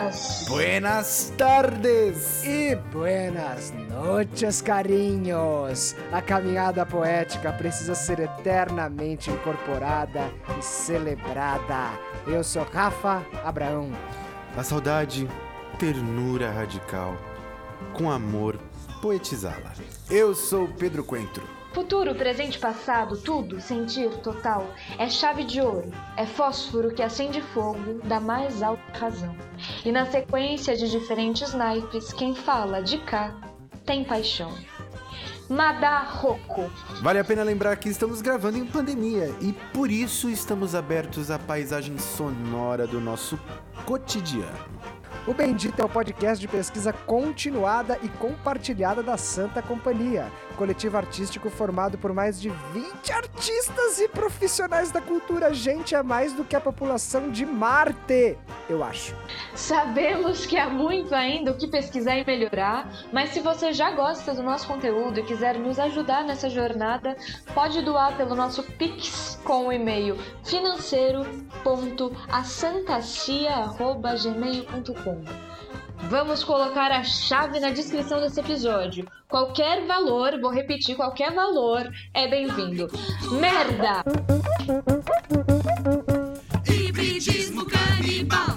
dias! Buenas tardes! E buenas noches, carinhos! A caminhada poética precisa ser eternamente incorporada e celebrada. Eu sou Rafa Abraão. A saudade, ternura radical, com amor, poetizá-la. Eu sou Pedro Coentro. Futuro, presente, passado, tudo, sentir, total. É chave de ouro, é fósforo que acende fogo da mais alta razão. E na sequência de diferentes naipes, quem fala de cá tem paixão. Madarroco. Vale a pena lembrar que estamos gravando em pandemia e por isso estamos abertos à paisagem sonora do nosso cotidiano. O Bendito é o podcast de pesquisa continuada e compartilhada da Santa Companhia, coletivo artístico formado por mais de 20 artistas e profissionais da cultura. Gente, é mais do que a população de Marte, eu acho. Sabemos que há muito ainda o que pesquisar e melhorar, mas se você já gosta do nosso conteúdo e quiser nos ajudar nessa jornada, pode doar pelo nosso Pix com o e-mail financeiro.assantacia.gmail.com Vamos colocar a chave na descrição desse episódio. Qualquer valor, vou repetir, qualquer valor é bem-vindo. Merda! Hibridismo canibal.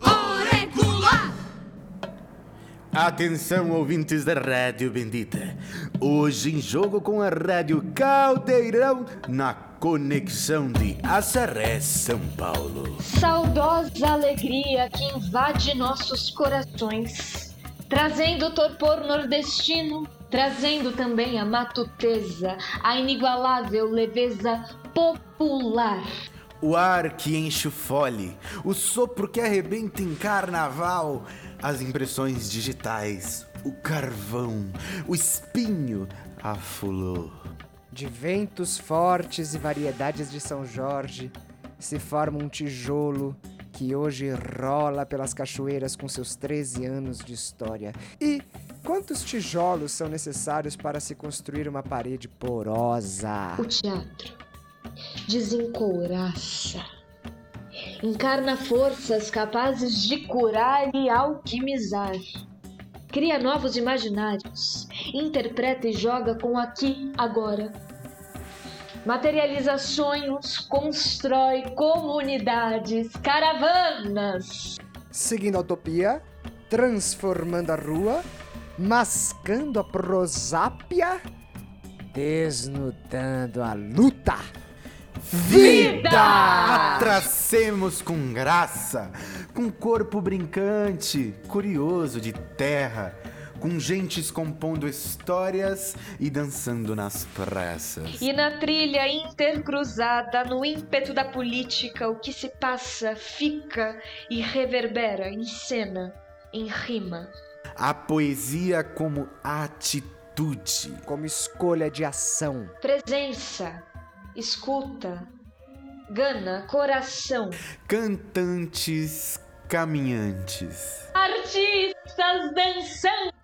Orecular. Atenção, ouvintes da Rádio Bendita. Hoje em jogo com a Rádio Caldeirão na conexão de Assaré, São Paulo. Saudosa alegria que invade nossos corações, trazendo torpor nordestino, trazendo também a matuteza, a inigualável leveza popular. O ar que enche o fole, o sopro que arrebenta em carnaval, as impressões digitais, o carvão, o espinho, a flor. De ventos fortes e variedades de São Jorge, se forma um tijolo que hoje rola pelas cachoeiras com seus 13 anos de história. E quantos tijolos são necessários para se construir uma parede porosa? O teatro desencouraça, encarna forças capazes de curar e alquimizar. Cria novos imaginários, interpreta e joga com aqui, agora. Materializa sonhos, constrói comunidades, caravanas. Seguindo a utopia, transformando a rua, mascando a prosápia, desnudando a luta. Vida! Atracemos com graça, com corpo brincante, curioso de terra, com gentes compondo histórias e dançando nas praças. E na trilha intercruzada, no ímpeto da política, o que se passa, fica e reverbera em cena, em rima. A poesia como atitude. Como escolha de ação. Presença, escuta, gana, coração. Cantantes, caminhantes. Artistas dançantes.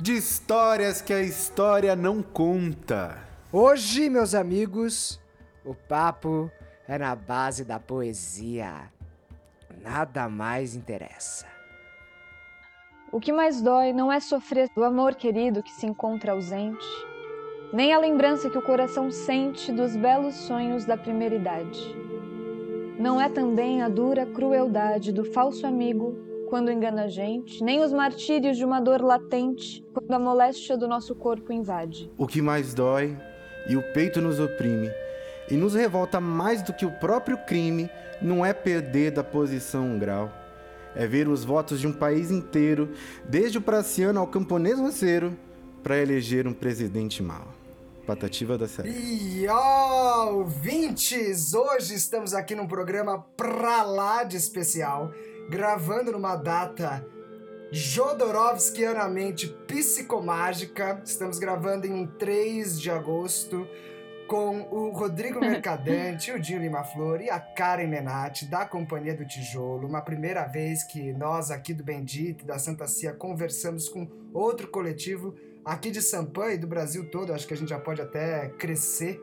De histórias que a história não conta. Hoje, meus amigos, o papo é na base da poesia. Nada mais interessa. O que mais dói não é sofrer do amor querido que se encontra ausente, nem a lembrança que o coração sente dos belos sonhos da primeira idade. Não é também a dura crueldade do falso amigo quando engana a gente, nem os martírios de uma dor latente quando a moléstia do nosso corpo invade. O que mais dói e o peito nos oprime e nos revolta mais do que o próprio crime não é perder da posição um grau. É ver os votos de um país inteiro, desde o praciano ao camponês roceiro, para eleger um presidente mau. Patativa da série. E ó, ouvintes! Hoje estamos aqui num programa pra lá de especial, gravando numa data Jodorowskianamente psicomágica. Estamos gravando em 3 de agosto com o Rodrigo Mercadante, o Dinho Lima Flor e a Karen Menati, da Companhia do Tijolo. Uma primeira vez que nós aqui do Bendito, da Santa Cia, conversamos com outro coletivo aqui de Sampan e do Brasil todo, acho que a gente já pode até crescer.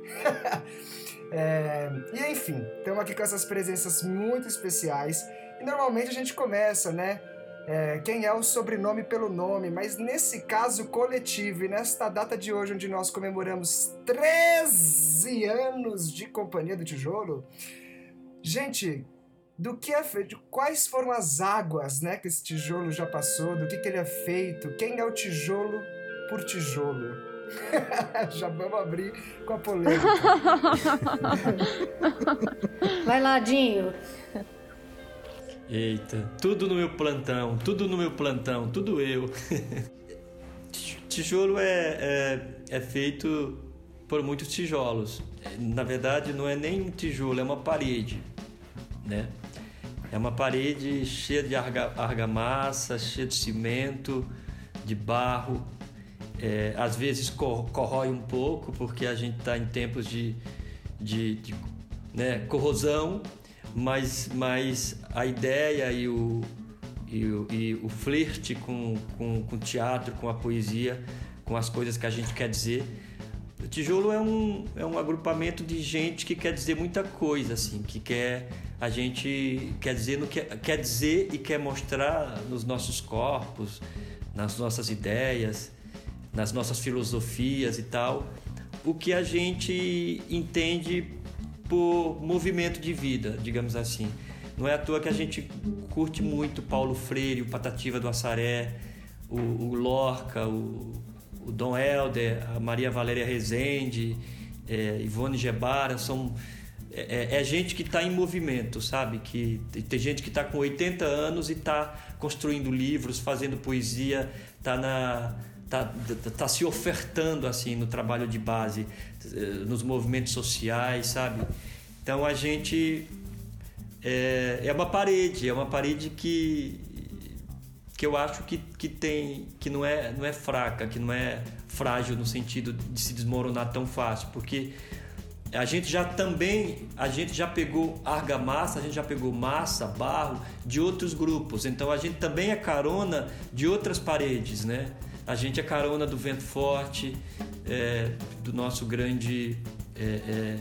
é, e enfim, estamos aqui com essas presenças muito especiais. E normalmente a gente começa, né? É, quem é o sobrenome pelo nome, mas nesse caso coletivo e nesta data de hoje, onde nós comemoramos 13 anos de Companhia do Tijolo, gente, do que é feito, quais foram as águas né, que esse tijolo já passou, do que, que ele é feito, quem é o tijolo por tijolo. já vamos abrir com a polêmica. Vai lá, Dinho. Eita, tudo no meu plantão, tudo no meu plantão, tudo eu. Tijolo é, é, é, feito por muitos tijolos. Na verdade, não é nem um tijolo, é uma parede, né? É uma parede cheia de arga, argamassa, cheia de cimento, de barro. É, às vezes corrói um pouco, porque a gente está em tempos de, de, de né, corrosão, mas, mas a ideia e o, e o, e o flerte com, com, com o teatro, com a poesia, com as coisas que a gente quer dizer. O tijolo é um, é um agrupamento de gente que quer dizer muita coisa, assim, que quer a gente quer dizer no que quer dizer e quer mostrar nos nossos corpos, nas nossas ideias, nas nossas filosofias e tal, o que a gente entende por movimento de vida, digamos assim. Não é à toa que a gente curte muito Paulo Freire, o Patativa do Assaré, o, o Lorca, o, o, Dom Helder, a Maria Valéria Rezende, é, Ivone Gebara, são é, é, é gente que está em movimento, sabe? Que tem gente que está com 80 anos e está construindo livros, fazendo poesia, está na tá, tá se ofertando assim no trabalho de base, eh, nos movimentos sociais, sabe? Então a gente é, é uma parede, é uma parede que que eu acho que, que tem que não é não é fraca, que não é frágil no sentido de se desmoronar tão fácil, porque a gente já também a gente já pegou argamassa, a gente já pegou massa, barro de outros grupos. Então a gente também é carona de outras paredes, né? A gente é carona do vento forte, é, do nosso grande é, é,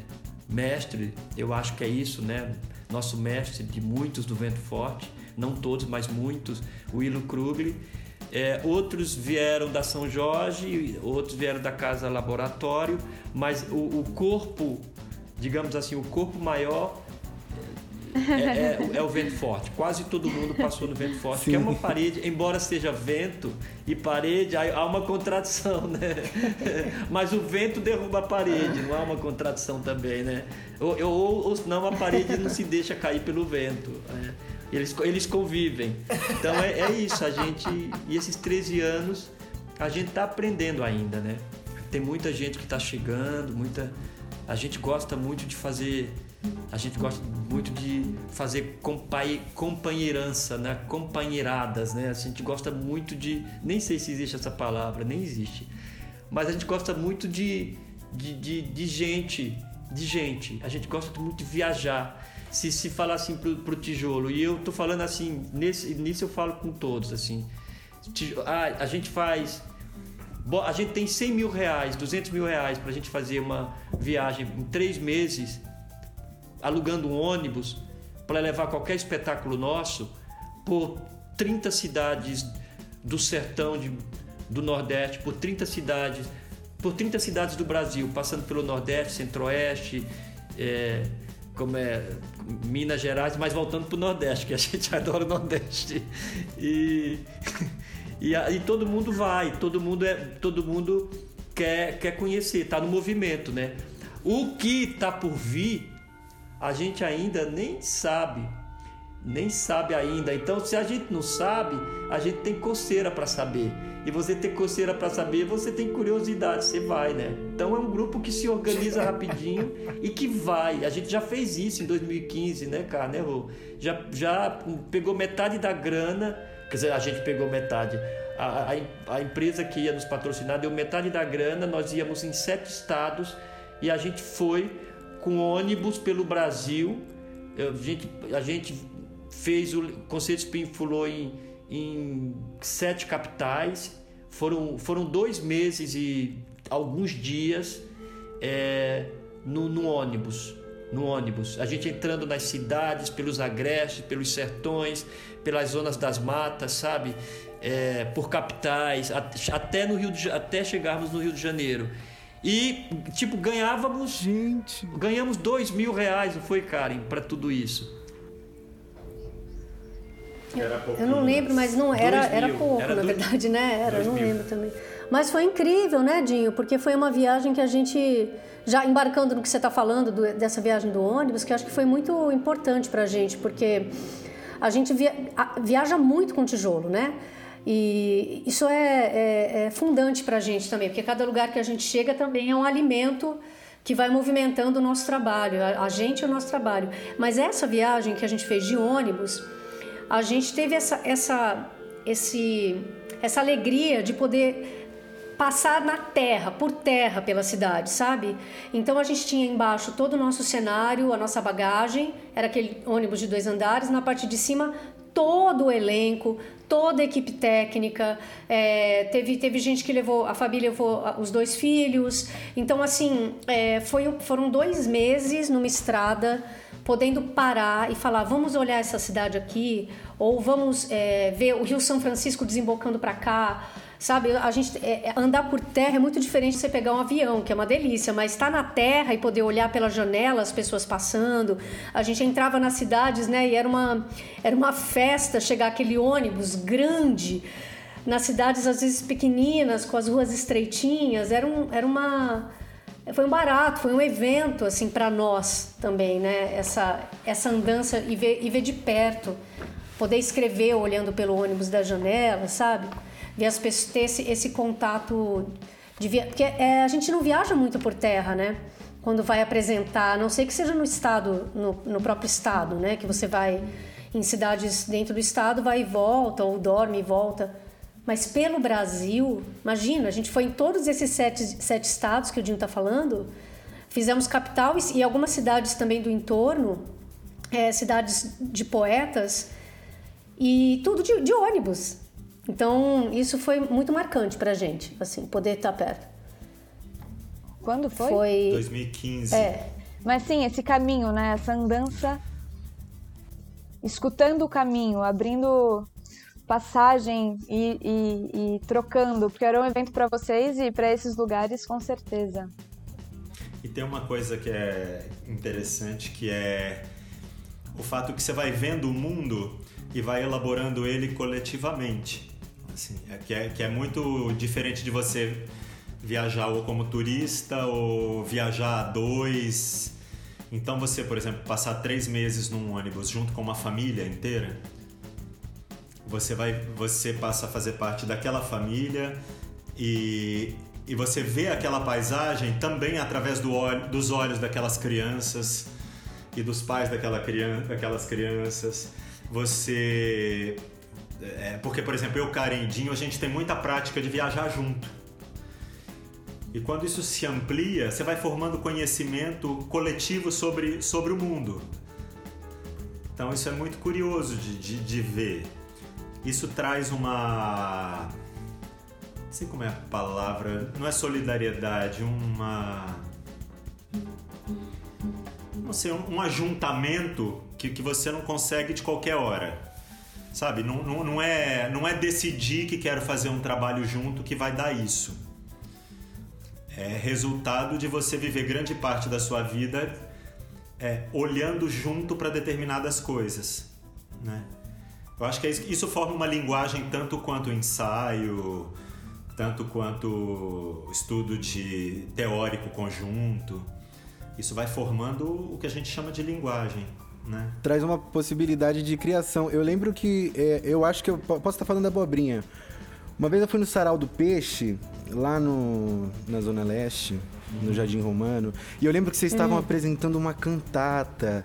mestre, eu acho que é isso, né? Nosso mestre de muitos do vento forte, não todos, mas muitos, Willo Krugli. É, outros vieram da São Jorge, outros vieram da Casa Laboratório, mas o, o corpo, digamos assim, o corpo maior é, é, é, o vento forte. Quase todo mundo passou no vento forte, Sim. que é uma parede, embora seja vento e parede, há uma contradição, né? Mas o vento derruba a parede, não há uma contradição também, né? Ou, ou, ou não, a parede não se deixa cair pelo vento. Né? Eles, eles convivem. Então é, é isso, a gente. E esses 13 anos, a gente está aprendendo ainda, né? Tem muita gente que está chegando, muita. A gente gosta muito de fazer a gente gosta muito de fazer companheirança, né? companheiradas, né? A gente gosta muito de. Nem sei se existe essa palavra, nem existe. Mas a gente gosta muito de, de, de, de gente, de gente. A gente gosta muito de viajar. Se se falar assim pro, pro tijolo, e eu tô falando assim, nesse, nisso eu falo com todos, assim. Ah, a gente faz a gente tem 100 mil reais, 200 mil reais para a gente fazer uma viagem em três meses alugando um ônibus para levar qualquer espetáculo nosso por 30 cidades do sertão de, do Nordeste, por 30 cidades, por 30 cidades do Brasil, passando pelo Nordeste, Centro-Oeste, é, como é Minas Gerais, mas voltando para o Nordeste, que a gente adora o Nordeste. E, e, e todo mundo vai, todo mundo é, todo mundo quer, quer conhecer, está no movimento, né? O que está por vir a gente ainda nem sabe, nem sabe ainda. Então, se a gente não sabe, a gente tem coceira para saber. E você tem coceira para saber, você tem curiosidade, você vai, né? Então é um grupo que se organiza rapidinho e que vai. A gente já fez isso em 2015, né, cara, né, Rô? Já, já pegou metade da grana, quer dizer, a gente pegou metade. A, a, a empresa que ia nos patrocinar deu metade da grana, nós íamos em sete estados e a gente foi com ônibus pelo Brasil. A gente, a gente fez o Conselho Espinho em, em sete capitais. foram, foram dois meses e alguns dias é, no, no ônibus. No ônibus. A gente entrando nas cidades, pelos agrestes, pelos sertões, pelas zonas das matas, sabe? É, por capitais, até no Rio de, até chegarmos no Rio de Janeiro. E, tipo, ganhávamos. Gente. Ganhamos dois mil reais, não foi, Karen, para tudo isso. Eu não lembro, mas não era, era pouco, Era na dois- verdade, né? Era, eu não mil. lembro também. Mas foi incrível, né, Dinho? Porque foi uma viagem que a gente, já embarcando no que você está falando, do- dessa viagem do ônibus, que eu acho que foi muito importante pra gente, porque a gente via- a- viaja muito com tijolo, né? E isso é, é, é fundante pra gente também, porque cada lugar que a gente chega também é um alimento que vai movimentando o nosso trabalho, a, a gente e o nosso trabalho. Mas essa viagem que a gente fez de ônibus, a gente teve essa, essa, esse, essa alegria de poder passar na terra, por terra pela cidade, sabe? Então a gente tinha embaixo todo o nosso cenário, a nossa bagagem, era aquele ônibus de dois andares, na parte de cima todo o elenco, toda a equipe técnica, é, teve, teve gente que levou, a família levou os dois filhos, então assim, é, foi, foram dois meses numa estrada, podendo parar e falar, vamos olhar essa cidade aqui, ou vamos é, ver o Rio São Francisco desembocando para cá, sabe? A gente é, é, andar por terra é muito diferente de você pegar um avião, que é uma delícia, mas estar na terra e poder olhar pela janela as pessoas passando. A gente entrava nas cidades, né? E era uma era uma festa chegar aquele ônibus grande nas cidades às vezes pequeninas, com as ruas estreitinhas. Era um era uma foi um barato, foi um evento assim para nós também, né? Essa essa andança e ver, e ver de perto, poder escrever olhando pelo ônibus da janela, sabe? Ver as pessoas ter esse, esse contato de via... porque é, a gente não viaja muito por terra, né? Quando vai apresentar, não sei que seja no estado, no, no próprio estado, né? Que você vai em cidades dentro do estado, vai e volta, ou dorme e volta. Mas pelo Brasil, imagina, a gente foi em todos esses sete, sete estados que o Dinho está falando, fizemos capital e, e algumas cidades também do entorno, é, cidades de poetas, e tudo de, de ônibus. Então, isso foi muito marcante pra gente, assim, poder estar perto. Quando foi? Foi. 2015. É, Mas sim, esse caminho, né? Essa andança, escutando o caminho, abrindo passagem e, e- e trocando, porque era um evento para vocês e para esses lugares, com certeza. E tem uma coisa que é interessante, que é o fato que você vai vendo o mundo e vai elaborando ele coletivamente. Assim, é que, é, que é muito diferente de você viajar ou como turista ou viajar a dois. Então você, por exemplo, passar três meses num ônibus junto com uma família inteira, você vai, você passa a fazer parte daquela família e, e você vê aquela paisagem também através do olho, dos olhos daquelas crianças e dos pais daquela criança, daquelas crianças. Você é, porque, por exemplo, eu, Karen e Dinho, a gente tem muita prática de viajar junto. E quando isso se amplia, você vai formando conhecimento coletivo sobre, sobre o mundo. Então isso é muito curioso de, de, de ver. Isso traz uma. Não sei como é a palavra. Não é solidariedade, uma. Não sei, um ajuntamento que, que você não consegue de qualquer hora. Sabe? Não, não, não, é, não é decidir que quero fazer um trabalho junto que vai dar isso. É resultado de você viver grande parte da sua vida é, olhando junto para determinadas coisas. Né? Eu acho que é isso, isso forma uma linguagem tanto quanto ensaio, tanto quanto estudo de teórico conjunto. Isso vai formando o que a gente chama de linguagem. Né? Traz uma possibilidade de criação. Eu lembro que. é, eu acho que eu po- posso estar falando da abobrinha. Uma vez eu fui no Sarau do Peixe, lá no, na Zona Leste, no Jardim Romano, e eu lembro que vocês estavam apresentando uma cantata.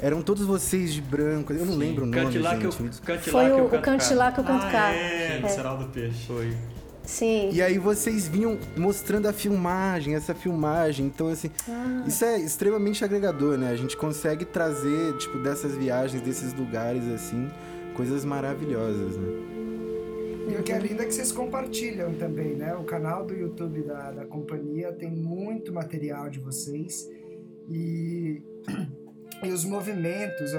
Eram todos vocês de branco. Eu não lembro o nome, Cante lá que eu, gente. cante foi lá que o, eu o canto Cante cá. Lá que eu canto ah, cá. é, no É. Sarau do Peixe. Foi. Sim. E aí vocês vinham mostrando a filmagem, essa filmagem. Então, assim, isso é extremamente agregador, né? A gente consegue trazer, tipo, dessas viagens, desses lugares, assim, coisas maravilhosas, né? E o que é lindo é que vocês compartilham também, né? O canal do YouTube da, da companhia tem muito material de vocês e, e os movimentos,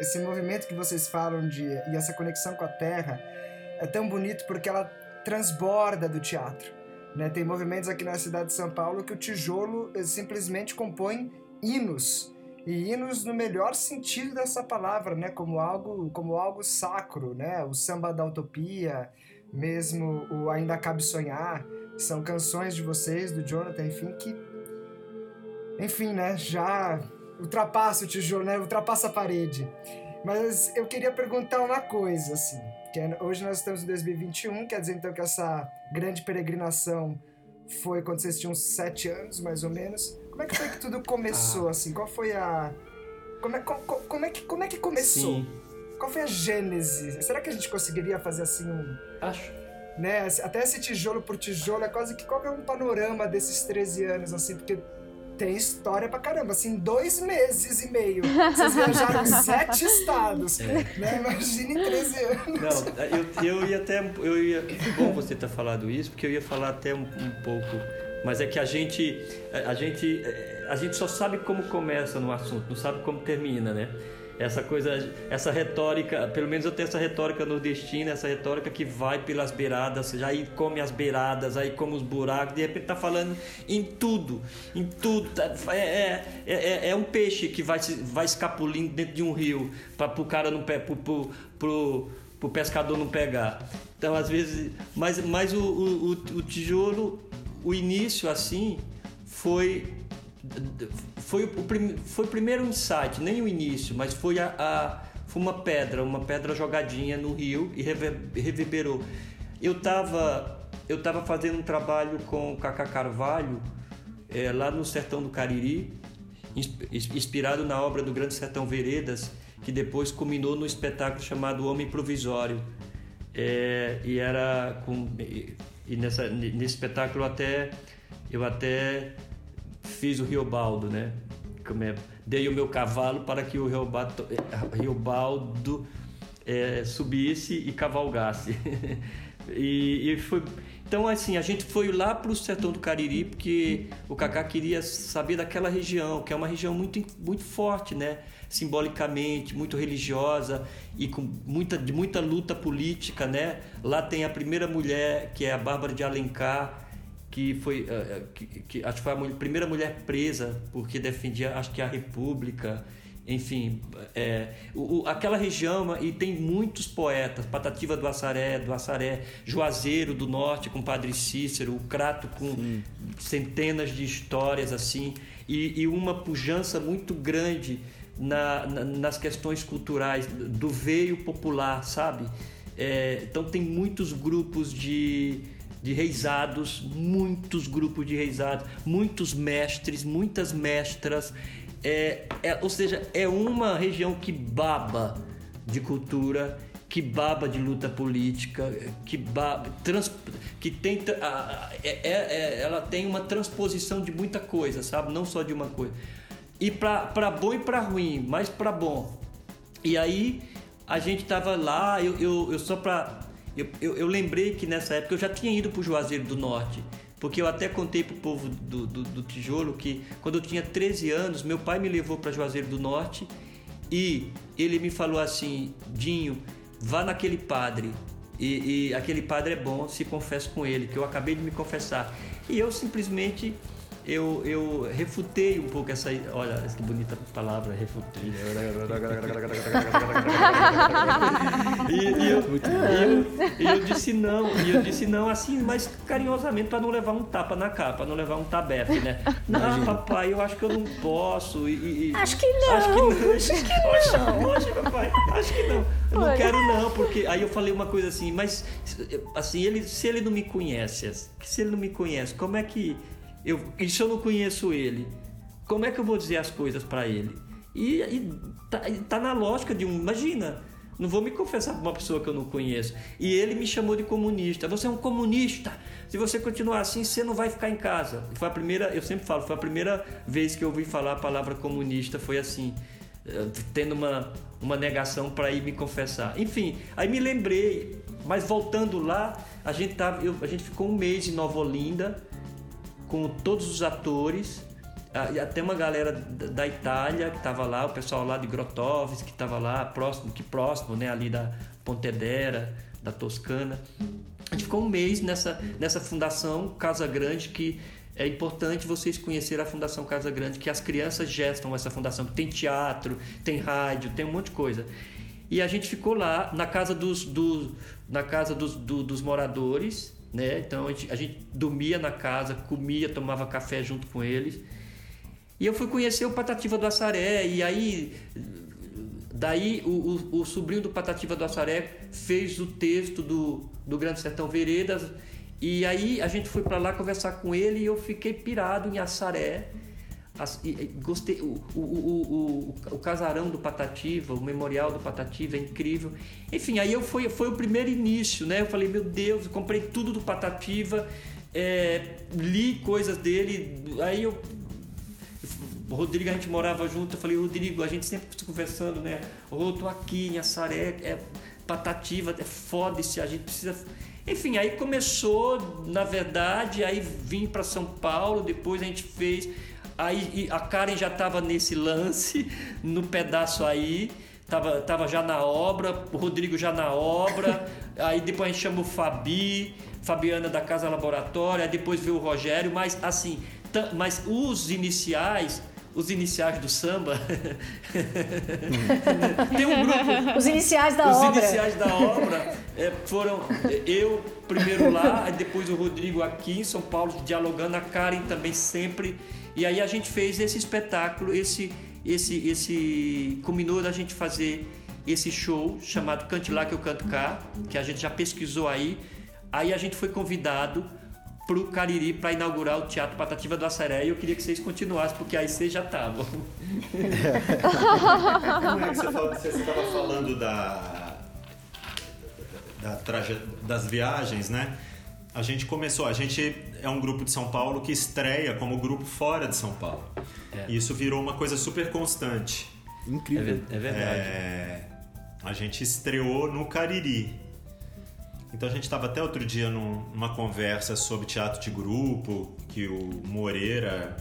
esse movimento que vocês falam de e essa conexão com a terra é tão bonito porque ela transborda do teatro. Né? Tem movimentos aqui na cidade de São Paulo que o tijolo simplesmente compõe hinos e hinos no melhor sentido dessa palavra, né? Como algo, como algo sacro, né? O samba da utopia, mesmo o Ainda Cabe Sonhar, são canções de vocês, do Jonathan, enfim, que, enfim, né? Já ultrapassa o tijolo, né? Ultrapassa a parede. Mas eu queria perguntar uma coisa, assim, que é, hoje nós estamos em 2021, quer dizer então que essa grande peregrinação foi quando vocês tinham sete anos, mais ou menos. Como é que foi que tudo começou, ah. assim? Qual foi a... Como é, como, como, é, que, como é que começou? Sim. Qual foi a gênese? Será que a gente conseguiria fazer assim um... Acho. Né? Até esse tijolo por tijolo é quase que qual é um panorama desses 13 anos, assim, porque tem história pra caramba. Assim, dois meses e meio. Vocês viajaram sete estados. É. Né? Imagine 13 anos. Não, eu, eu ia até. Eu ia, bom você ter falado isso, porque eu ia falar até um, um pouco. Mas é que a gente, a gente, a gente só sabe como começa no assunto, não sabe como termina, né? Essa coisa, essa retórica, pelo menos eu tenho essa retórica nordestina, essa retórica que vai pelas beiradas, já aí come as beiradas, aí come os buracos, de repente tá falando em tudo, em tudo. Tá, é, é, é, é um peixe que vai, vai escapulindo dentro de um rio para o cara não pro, pro, pro, pro pescador não pegar. Então às vezes, mas, mas o, o, o tijolo, o início assim foi foi o, prim, foi o primeiro insight, nem o início, mas foi a, a foi uma pedra, uma pedra jogadinha no rio e reverberou. Eu estava eu tava fazendo um trabalho com o Cacá Carvalho é, lá no sertão do Cariri, inspirado na obra do Grande Sertão Veredas, que depois culminou no espetáculo chamado Homem Provisório. É, e era com e, nessa nesse espetáculo até eu até fiz o Riobaldo, né? É, dei o meu cavalo para que o Riobaldo, Riobaldo é, subisse e cavalgasse. e, e, foi. Então, assim, a gente foi lá para o sertão do Cariri porque o Cacá queria saber daquela região, que é uma região muito, muito forte, né? Simbolicamente, muito religiosa e com muita, de muita luta política, né? Lá tem a primeira mulher, que é a Bárbara de Alencar, que foi uh, que, que, acho que foi a primeira mulher presa porque defendia acho que a república enfim é, o, o, aquela região e tem muitos poetas Patativa do Assaré do Assaré Juazeiro do Norte com Padre Cícero o Crato com Sim. centenas de histórias assim e, e uma pujança muito grande na, na, nas questões culturais do veio popular sabe é, então tem muitos grupos de de reisados, muitos grupos de reisados, muitos mestres, muitas mestras. É, é, ou seja, é uma região que baba de cultura, que baba de luta política, que baba, trans, que tem, é, é, é, ela tem uma transposição de muita coisa, sabe? Não só de uma coisa. E para bom e para ruim, mas para bom. E aí a gente tava lá, eu, eu, eu só para eu, eu, eu, lembrei que nessa época eu já tinha ido para o Juazeiro do Norte, porque eu até contei para o povo do, do, do, Tijolo que quando eu tinha 13 anos, meu pai me levou para Juazeiro do Norte e ele me falou assim: Dinho, vá naquele padre. E, e aquele padre é bom, se confesse com ele, que eu acabei de me confessar. E eu simplesmente eu, eu refutei um pouco essa. Olha, que bonita palavra, refutei. e, e, eu, e, eu, eu, disse não, e eu disse não assim, mas carinhosamente para não levar um tapa na cara, para não levar um tabefe, né? Não, papai, eu acho que eu não posso. E, acho que não. Acho que não. Acho que não. Hoje, papai, acho que não. Eu não quero não, porque aí eu falei uma coisa assim, mas assim, ele, se ele não me conhece, se ele não me conhece, como é que eu, e se eu não conheço ele, como é que eu vou dizer as coisas para ele? E, e tá, tá, na lógica de um. Imagina, não vou me confessar para uma pessoa que eu não conheço. E ele me chamou de comunista. Você é um comunista. Se você continuar assim, você não vai ficar em casa. Foi a primeira, eu sempre falo, foi a primeira vez que eu ouvi falar a palavra comunista. Foi assim, eh, tendo uma, uma negação para ir me confessar. Enfim, aí me lembrei Mas voltando lá, a gente, tava, eu, a gente ficou um mês em Nova Olinda com todos os atores. Ah, Até uma galera da Itália que estava lá, o pessoal lá de Grotowski que estava lá, próximo, que próximo, né, ali da Pontedera, da Toscana. A gente ficou um mês nessa, nessa fundação Casa Grande que é importante vocês conhecerem a Fundação Casa Grande, que as crianças gestam essa fundação. Tem teatro, tem rádio, tem um monte de coisa. E a gente ficou lá na casa dos, do- na casa dos, do- dos moradores, né? Então a gente, a gente dormia na casa, comia, tomava café junto com eles. E eu fui conhecer o Patativa do Assaré, e aí. Daí o, o- o sobrinho do Patativa do Assaré fez o texto do, do Grande Sertão Veredas. E aí a gente foi para lá conversar com ele e eu fiquei pirado em Assaré. As- e- e gostei. O, o, o, o, casarão do Patativa, o memorial do Patativa é incrível. Enfim, aí eu foi, foi o primeiro início, né? Eu falei, meu Deus, eu comprei tudo do Patativa, é, li coisas dele, aí eu o Rodrigo, a gente morava junto, eu falei, Rodrigo, a gente sempre conversando, né? Ô, tô aqui em Assaré, é patativa, é foda se a gente precisa. Enfim, aí começou, na verdade, aí vim para São Paulo, depois a gente fez. Aí a Karen já estava nesse lance, no pedaço aí, tava, tava já na obra, o Rodrigo já na obra, aí depois a gente chamou o Fabi, Fabiana da Casa Laboratório, aí depois veio o Rogério, mas assim, mas os iniciais, os iniciais do samba, tem um grupo, Os iniciais da os obra. iniciais da obra é, foram eu primeiro lá, depois o Rodrigo aqui em São Paulo dialogando, a Karen também sempre. E aí a gente fez esse espetáculo, esse esse esse combinou da gente fazer esse show chamado Cante lá que eu canto cá, que a gente já pesquisou aí. Aí a gente foi convidado pro Cariri para inaugurar o Teatro Patativa do Assaré e eu queria que vocês continuassem porque aí vocês já estavam. Como é que você estava falando da, da traje- das viagens, né? A gente começou, a gente é um grupo de São Paulo que estreia como grupo fora de São Paulo. É. E isso virou uma coisa super constante. Incrível. é verdade. É, a gente estreou no Cariri. Então a gente estava até outro dia num- numa conversa sobre teatro de grupo, que o Moreira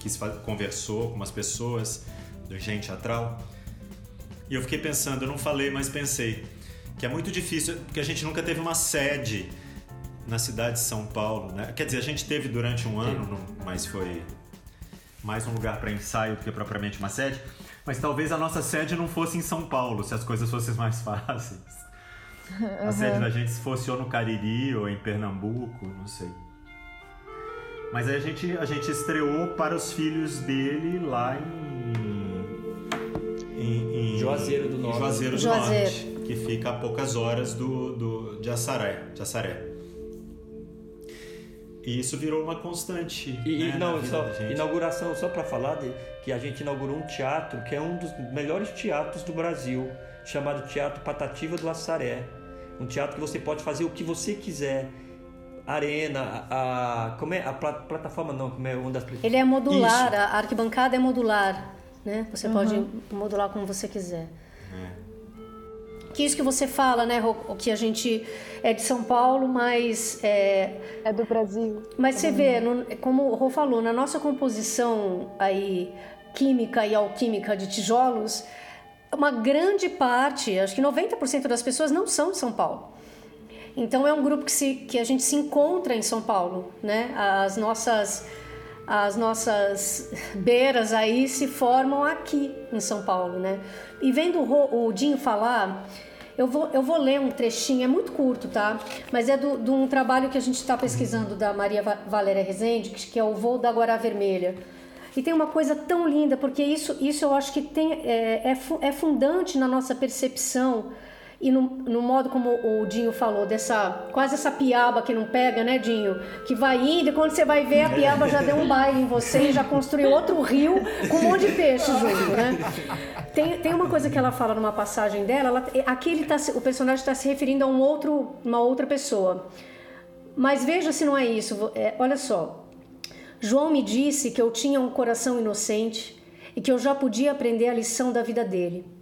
quis conversou com umas pessoas do Engenho Teatral. E eu fiquei pensando, eu não falei, mas pensei, que é muito difícil, porque a gente nunca teve uma sede na cidade de São Paulo, né? Quer dizer, a gente teve durante um ano, mas foi mais um lugar para ensaio do que propriamente uma sede. Mas talvez a nossa sede não fosse em São Paulo, se as coisas fossem mais fáceis. A sede da gente se fosse ou no Cariri ou em Pernambuco, não sei. Mas aí a gente, a gente estreou para os filhos dele lá em. em, em Juazeiro do Norte. Juazeiro do Juazeiro. Norte, que fica a poucas horas do, do, de Assaré. De Assaré. E isso virou uma constante. E, e né, na não, vida só, da gente. inauguração, só para falar de, que a gente inaugurou um teatro que é um dos melhores teatros do Brasil, chamado Teatro Patativa do Assaré. Um teatro que você pode fazer o que você quiser. Arena, a, a- como é a pla- plataforma não, como é uma das Ele é modular, Isso. a arquibancada é modular, né? Você pode modular como você quiser. Que isso que você fala, né, o que a gente é de São Paulo, mas é, É do Brasil. mas você vê, no- como o Rô falou, na nossa composição aí química e alquímica de tijolos, uma grande parte, acho que 90% das pessoas não são de São Paulo. Então é um grupo que, se, que a gente se encontra em São Paulo, né? As nossas as nossas beiras aí se formam aqui em São Paulo, né? E vendo o, Dinho falar, eu vou, eu vou ler um trechinho, é muito curto, tá? Mas é do- de um trabalho que a gente está pesquisando da Maria Va- Valéria Rezende, que é o Voo da Guará Vermelha. E tem uma coisa tão linda, porque isso, isso eu acho que tem, é, é, é fundante na nossa percepção e no, no modo como o Dinho falou, dessa quase essa piaba que não pega, né, Dinho? Que vai indo e quando você vai ver, a piaba já deu um baile em você e já construiu outro rio com um monte de peixe junto, né? Tem, tem uma coisa que ela fala numa passagem dela, ela, aqui ele tá, o personagem está se referindo a um outro, uma outra pessoa. Mas veja se não é isso. é, olha só. João me disse que eu tinha um coração inocente e que eu já podia aprender a lição da vida dele.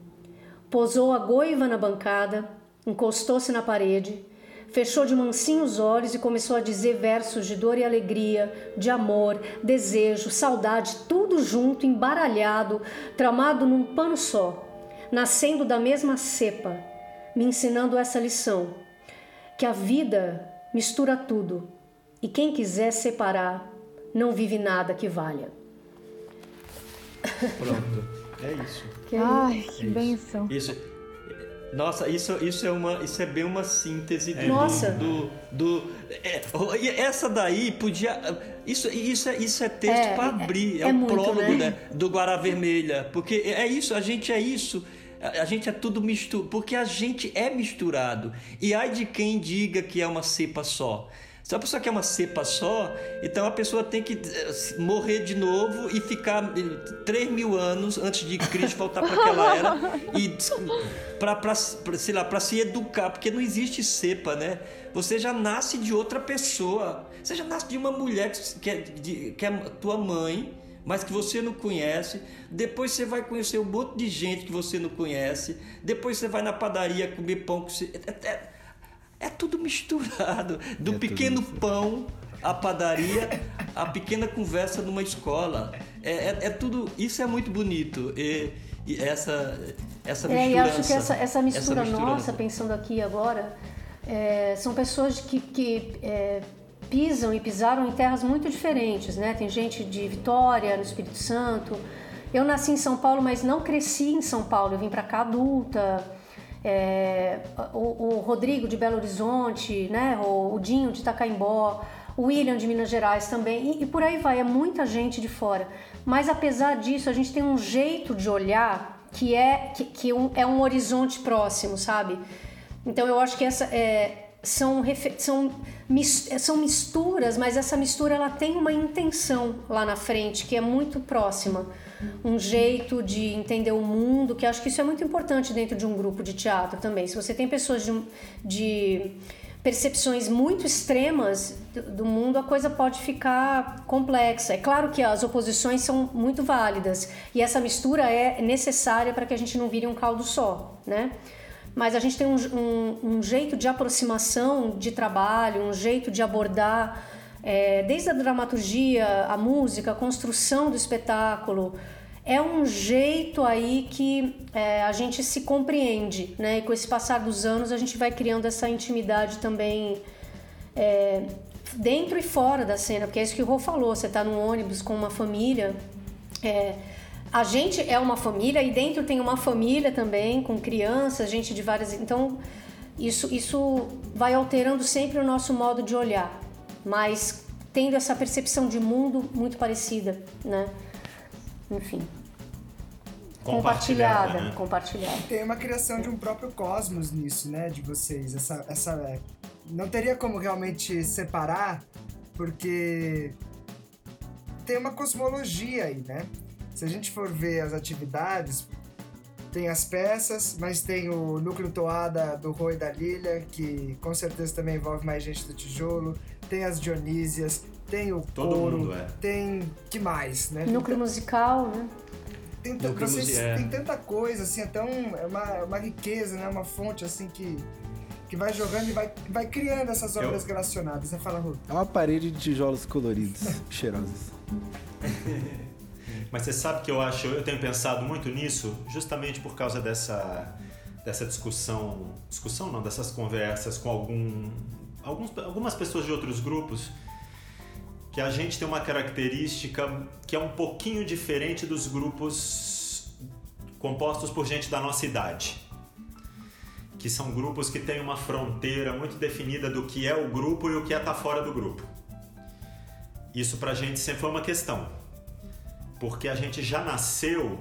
Posou a goiva na bancada, encostou-se na parede, Fechou de mansinho os olhos e começou a dizer versos de dor e alegria, de amor, desejo, saudade, tudo junto, embaralhado, tramado num pano só, nascendo da mesma cepa, me ensinando essa lição: que a vida mistura tudo e quem quiser separar não vive nada que valha. Pronto. É isso. Que Ai, É que isso. benção. Isso. Nossa, isso, isso, é uma, isso é bem uma síntese do. Nossa. Do, do, é, e essa daí podia. Isso, isso, é, isso é texto É, para é- abrir. É, é o muito, prólogo né? né, do Guará Vermelha. Porque é isso, a gente é isso. A a gente é tudo misturado. Porque a gente é misturado. E ai de quem diga que é uma cepa só. Se a pessoa quer uma cepa só, então a pessoa tem que eh, morrer de novo e ficar 3 mil anos antes de Cristo voltar para aquela era e para sei lá para se educar, porque não existe cepa, né? Você já nasce de outra pessoa. Você já nasce de uma mulher que que é, de- que é tua mãe, mas que você não conhece. Depois você vai conhecer um monte de gente que você não conhece. Depois você vai na padaria comer pão que você é- é- é tudo misturado. Do tudo pequeno misturado. pão à padaria, a pequena conversa numa escola. É, é, é tudo. Isso é muito bonito. E, e essa, essa É, e acho que essa, essa mistura misturança. nossa, pensando aqui agora, é, são pessoas que, que é, pisam e pisaram em terras muito diferentes, né? Tem gente de Vitória, no Espírito Santo. Eu nasci em São Paulo, mas não cresci em São Paulo. Eu vim para cá adulta. É, o, o Rodrigo de Belo Horizonte, né? O, Dinho de Itacaimbó, o William de Minas Gerais também, e, e por aí vai, é muita gente de fora. Mas apesar disso, a gente tem um jeito de olhar que é, que, que um- é um horizonte próximo, sabe? Então eu acho que essa é, são, são, são misturas, mas essa mistura ela tem uma intenção lá na frente que é muito próxima. Um jeito de entender o mundo, que acho que isso é muito importante dentro de um grupo de teatro também. Se você tem pessoas de, de percepções muito extremas do- do mundo, a coisa pode ficar complexa. É claro que as oposições são muito válidas e essa mistura é necessária para que a gente não vire um caldo só, né? Mas a gente tem um, um- um jeito de aproximação de trabalho, um jeito de abordar, é, desde a dramaturgia, a música, a construção do espetáculo. É um jeito aí que é, a gente se compreende, né? E com esse passar dos anos a gente vai criando essa intimidade também é, dentro e fora da cena, porque é isso que o Rô falou, você tá num ônibus com uma família, é, a gente é uma família e dentro tem uma família também, com crianças, gente de várias... Então, isso, isso vai alterando sempre o nosso modo de olhar, mas tendo essa percepção de mundo muito parecida, né? Enfim. Compartilhada, né? compartilhada. Tem uma criação de um próprio cosmos nisso, né? De vocês. Essa, essa, é, não teria como realmente separar, porque tem uma cosmologia aí, né? Se a gente for ver as atividades, tem as peças, mas tem o núcleo toada do Rô e da Lilia, que com certeza também envolve mais gente do tijolo. Tem as Dionísias, tem o Todo coro, mundo é. tem que mais, né? Núcleo musical, né? Tem, Núcleo vocês é. tem tanta coisa, assim, é tão. É uma, é uma riqueza, né? Uma fonte assim que. Que vai jogando e vai, vai criando essas obras relacionadas. Você fala, Rô. É uma parede de tijolos coloridos, cheirosos. Mas você sabe que eu acho, eu tenho pensado muito nisso, justamente por causa dessa, dessa discussão, discussão não, dessas conversas com algum, alguns, algumas pessoas de outros grupos, que a gente tem uma característica que é um pouquinho diferente dos grupos compostos por gente da nossa idade. Que são grupos que têm uma fronteira muito definida do que é o grupo e o que é estar fora do grupo. Isso pra gente sempre foi uma questão porque a gente já nasceu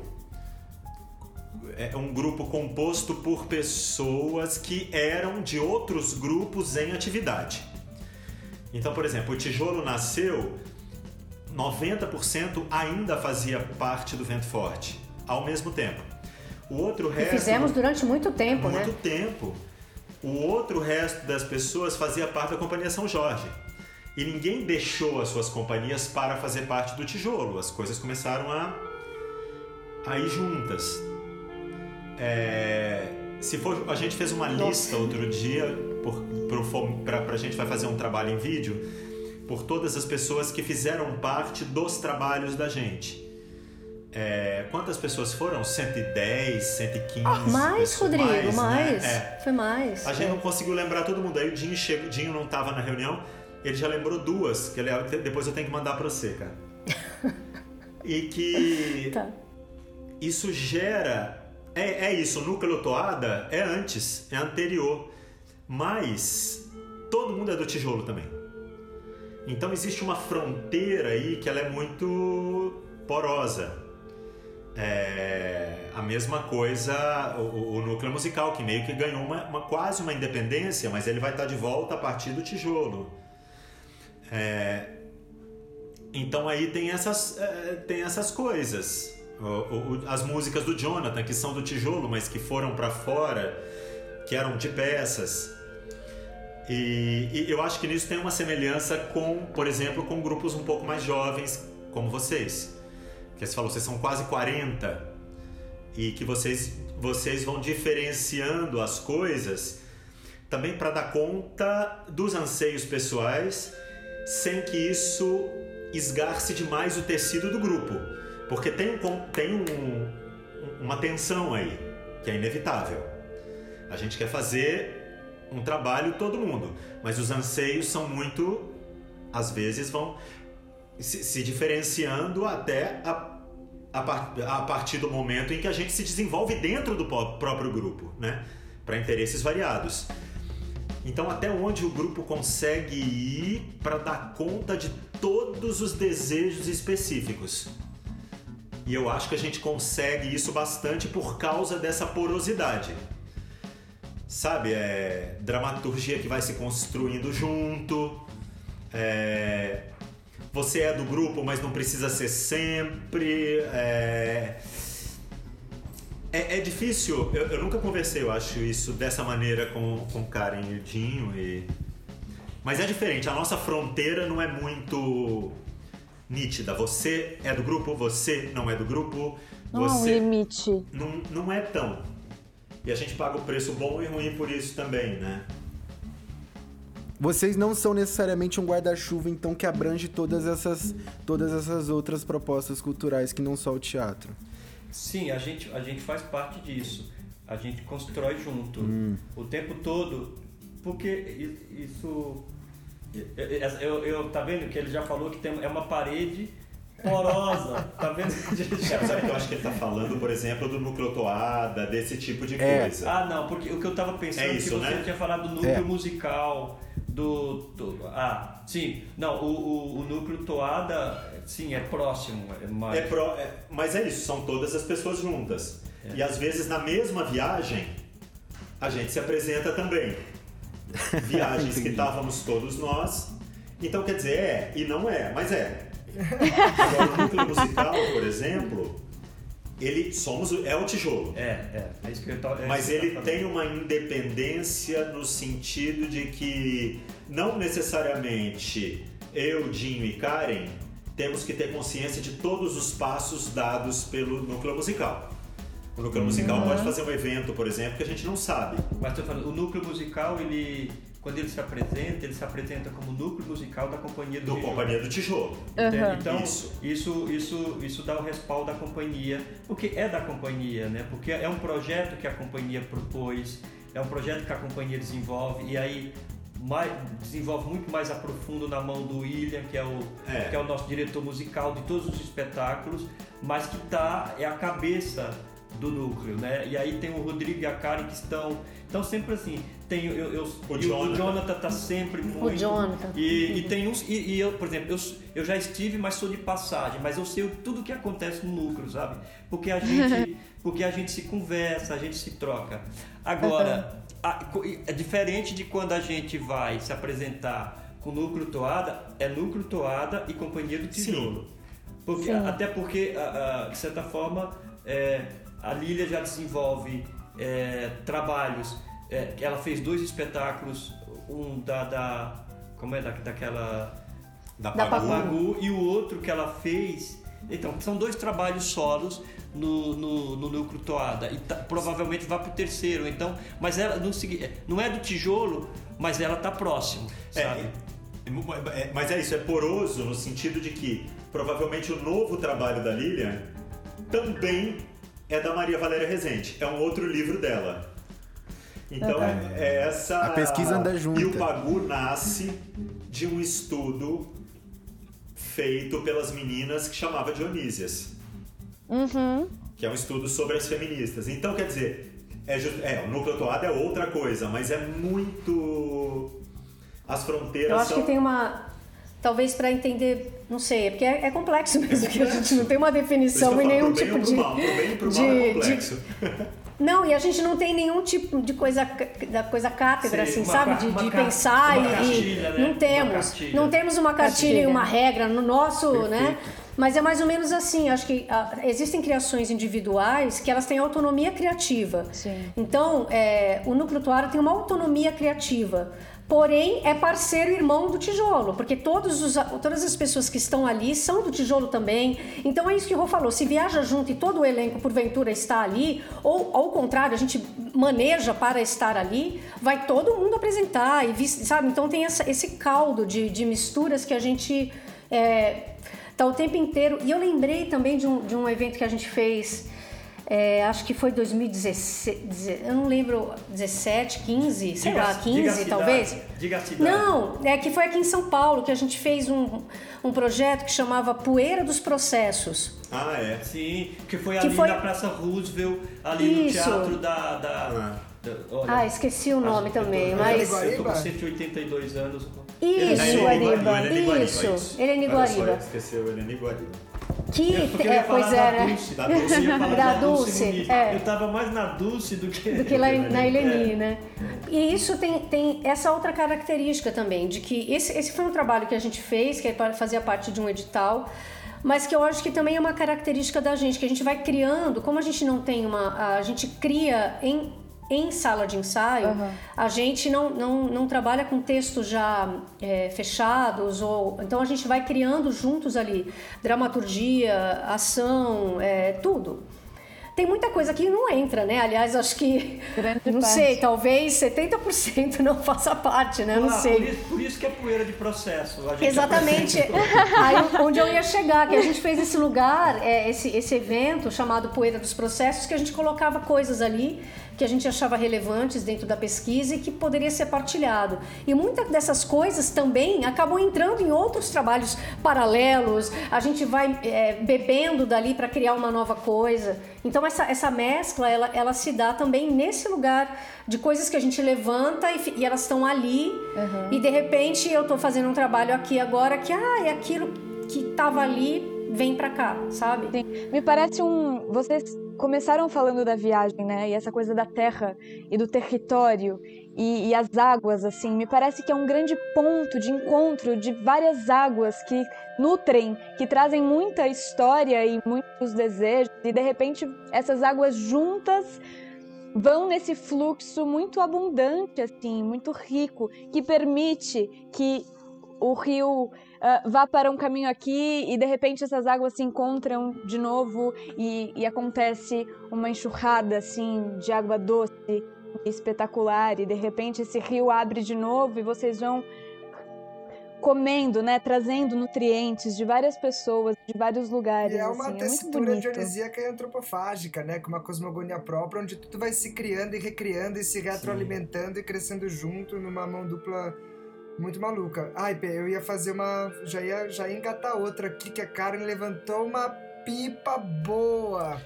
é um grupo composto por pessoas que eram de outros grupos em atividade. Então, por exemplo, o tijolo nasceu 90% ainda fazia parte do vento forte ao mesmo tempo. O outro E resto fizemos durante muito tempo, muito né? tempo. O outro resto das pessoas fazia parte da Companhia São Jorge. E ninguém deixou as suas companhias para fazer parte do tijolo. As coisas começaram a, a ir juntas. É, Se for, a gente fez uma lista outro dia, pra, pra gente vai fazer um trabalho em vídeo, por todas as pessoas que fizeram parte dos trabalhos da gente. É, quantas pessoas foram? 110, 115? Ah, mais, pessoas, Rodrigo, né? mais. É. Foi mais. A gente não conseguiu lembrar todo mundo. Aí o Dinho, chegou, o Dinho não estava na reunião, ele já lembrou duas, que ele- depois eu tenho que mandar para você, cara. E que Tá. isso gera. É, é isso, o núcleo toada é antes, é anterior. Mas todo mundo é do tijolo também. Então existe uma fronteira aí que ela é muito porosa. É, a mesma coisa o, o núcleo musical, que meio que ganhou uma, uma- quase uma independência, mas ele vai estar de volta a partir do tijolo. É, então aí tem essas, é, tem essas coisas. As músicas do Jonathan, que são do tijolo, mas que foram para fora, que eram de peças. E, e eu acho que nisso tem uma semelhança com, por exemplo, com grupos um pouco mais jovens, como vocês. Que você falou, vocês são quase 40 e que vocês, vocês vão diferenciando as coisas também para dar conta dos anseios pessoais sem que isso esgarce demais o tecido do grupo. Porque tem, um, tem um- uma tensão aí, que é inevitável. A gente quer fazer um trabalho todo mundo, mas os anseios são muito, às vezes vão se, se diferenciando até a, a, a partir do momento em que a gente se desenvolve dentro do próprio grupo, né? Para interesses variados. Então, até onde o grupo consegue ir para dar conta de todos os desejos específicos? E eu acho que a gente consegue isso bastante por causa dessa porosidade. Sabe, é dramaturgia que vai se construindo junto. é, você é do grupo, mas não precisa ser sempre. É, é, é difícil. Eu, eu nunca conversei, eu acho, isso dessa maneira com, com Karen e o Dinho. E... Mas é diferente. A nossa fronteira não é muito nítida. Você é do grupo, você não é do grupo. Não há um Você limite. não, não é tão. E a gente paga o preço bom e ruim por isso também, né? Vocês não são necessariamente um guarda-chuva, então, que abrange todas essas, todas essas outras propostas culturais que não só o teatro. Sim, a gente, a gente faz parte disso. A gente constrói junto. Hum. O tempo todo. Porque isso. Eu, eu, eu- tá vendo que ele já falou que tem, é uma parede porosa. tá vendo? É, sabe que eu acho que ele tá falando, por exemplo, do núcleo toada, desse tipo de É. coisa. Ah, não, porque o que eu tava pensando É é isso, que você né? tinha falado do núcleo É. musical, do, do- Ah, sim. Não, o, o, o núcleo toada, sim, é próximo. É mais... É pró- é- mas é isso, são todas as pessoas juntas. É. E às vezes na mesma viagem, a gente se apresenta também. Viagens que estávamos todos nós. Então quer dizer, é e não é, mas é. Agora, o núcleo musical, por exemplo, ele somos é o tijolo. É, é, é isso que eu tava. é Mas isso que eu ele tava tem uma independência no sentido de que não necessariamente eu, Dinho e Karen temos que ter consciência de todos os passos dados pelo núcleo musical. O núcleo musical pode fazer um evento, por exemplo, que a gente não sabe. Mas estou falando, o núcleo musical, ele, quando ele se apresenta, ele se apresenta como núcleo musical da companhia do, Do Tijolo. Companhia do Tijolo. Entende? Então, Isso. isso. Isso, isso, dá o respaldo da companhia, porque é da companhia, né? Porque é um projeto que a companhia propôs, é um projeto que a companhia desenvolve, e aí mais, desenvolve muito mais a profundo na mão do William, que é, o, É. que é o nosso diretor musical de todos os espetáculos, mas que tá, é a cabeça do núcleo, né? E aí tem o Rodrigo e a Karen que estão. Então sempre assim, tem eu, eu, O e Jonathan. o Jonathan tá sempre muito. Jonathan. E, e tem uns. E, e eu, por exemplo, eu, eu já estive, mas sou de passagem, mas eu sei tudo que acontece no núcleo, sabe? Porque a gente, porque a gente se conversa, a gente se troca. Agora, a- é diferente de quando a gente vai se apresentar com núcleo toada, é núcleo toada e companhia do tijolo. Porque, Sim. até porque, a- a- de certa forma, é, a Lília já desenvolve é, trabalhos. é, ela fez dois espetáculos, um da. da como é? Da, daquela. Da, Da Pagu. Pagu e o outro que ela fez Então, são dois trabalhos solos no, no, no núcleo toada. E tá- provavelmente vai para o terceiro. Então, mas ela não, segui- não é do tijolo, mas ela está próximo, sabe? É, é, mas é isso, é poroso no sentido de que provavelmente o novo trabalho da Lilian também é da Maria Valéria Rezende. É um outro livro dela. Então é, é essa. A pesquisa anda junta. E o Pagu nasce de um estudo feito pelas meninas que chamava Dionísias. Que é um estudo sobre as feministas. Então, quer dizer, é, é, o núcleo toado é outra coisa, mas é muito. As fronteiras Eu acho são. que tem uma. Talvez para entender, não sei, é porque é, é complexo mesmo, que a gente não tem uma definição e nenhum tipo de. mal, de- é de- complexo. Não, e a gente não tem nenhum tipo de coisa da coisa cátedra, Sim, assim, uma sabe? De, de pensar uma e- cartilha, né? não temos. Não temos uma cartilha e uma regra no nosso, né? Mas é mais ou menos assim, acho que ah, existem criações individuais que elas têm autonomia criativa. Sim. Então, é, o núcleo toara tem uma autonomia criativa. Porém, é parceiro irmão do tijolo, porque todos os, todas as pessoas que estão ali são do tijolo também. Então é isso que o Rô falou: se viaja junto e todo o elenco, porventura, está ali, ou ao contrário, a gente maneja para estar ali, vai todo mundo apresentar, e sabe? Então tem essa- esse caldo de, de misturas que a gente é, tá o tempo inteiro. E eu lembrei também de um, de um evento que a gente fez. É, acho que foi 2016, deze- eu não lembro, 17, 15, sei Diga- lá, diga a 15 cidade, talvez. diga a cidade. Não, é que foi aqui em São Paulo que a gente fez um, um projeto que chamava Poeira dos Processos. Ah, é. Sim, que foi Que ali foi- na Praça Roosevelt, ali no Isso. teatro da. da, Ah. olha, Ah, esqueci o nome também, eu tô- mas. Eu tô com 182 anos. Isso, Guariba, Helene Guariba, isso, Helene Olha só, Guariba. esqueceu Helene Guariba. Que, eu é, pois da né? Dulce. Da Dulce, eu Da no Dulce, é. Eu tava mais na Dulce do que. do que lá em- na Eleni, É. né? E isso tem, tem essa outra característica também, de que esse, esse foi um trabalho que a gente fez, que é fazia parte de um edital, mas que eu acho que também é uma característica da gente, que a gente vai criando, como a gente não tem uma. A gente cria em, em sala de ensaio, a gente não, não, não trabalha com textos já é, fechados, ou então a gente vai criando juntos ali dramaturgia, ação, é, tudo. Tem muita coisa que não entra, né? Aliás, acho que. Grande não parte. sei, talvez 70% não faça parte, né? Não Ah, sei. Por isso, por isso que é poeira de processo. a gente Exatamente. Aí onde eu ia chegar, que a gente fez esse lugar, é, esse, esse evento chamado Poeira dos Processos, que a gente colocava coisas ali que a gente achava relevantes dentro da pesquisa e que poderia ser partilhado. E muitas dessas coisas também acabam entrando em outros trabalhos paralelos, a gente vai é, bebendo dali para criar uma nova coisa. Então essa, essa mescla, ela, ela se dá também nesse lugar de coisas que a gente levanta e, e elas estão ali e de repente eu tô fazendo um trabalho aqui agora que, ah, é aquilo que tava ali, vem para cá, sabe? Sim. Me parece um. Vocês começaram falando da viagem, né? E essa coisa da terra e do território e, e as águas, assim. Me parece que é um grande ponto de encontro de várias águas que nutrem, que trazem muita história e muitos desejos. E de repente essas águas juntas vão nesse fluxo muito abundante, assim, muito rico, que permite que o rio ah, vá para um caminho aqui e de repente essas águas se encontram de novo e, e acontece uma enxurrada assim de água doce espetacular e de repente esse rio abre de novo e vocês vão comendo, né, trazendo nutrientes de várias pessoas, de vários lugares. E é uma assim, é muito textura bonito. dionisíaca e antropofágica, né? Com uma cosmogonia própria, onde tudo vai se criando e recriando e se retroalimentando e crescendo junto numa mão dupla muito maluca. Ai, Pê, eu ia fazer uma. Já ia, já ia engatar outra aqui, que a Karen levantou uma pipa boa.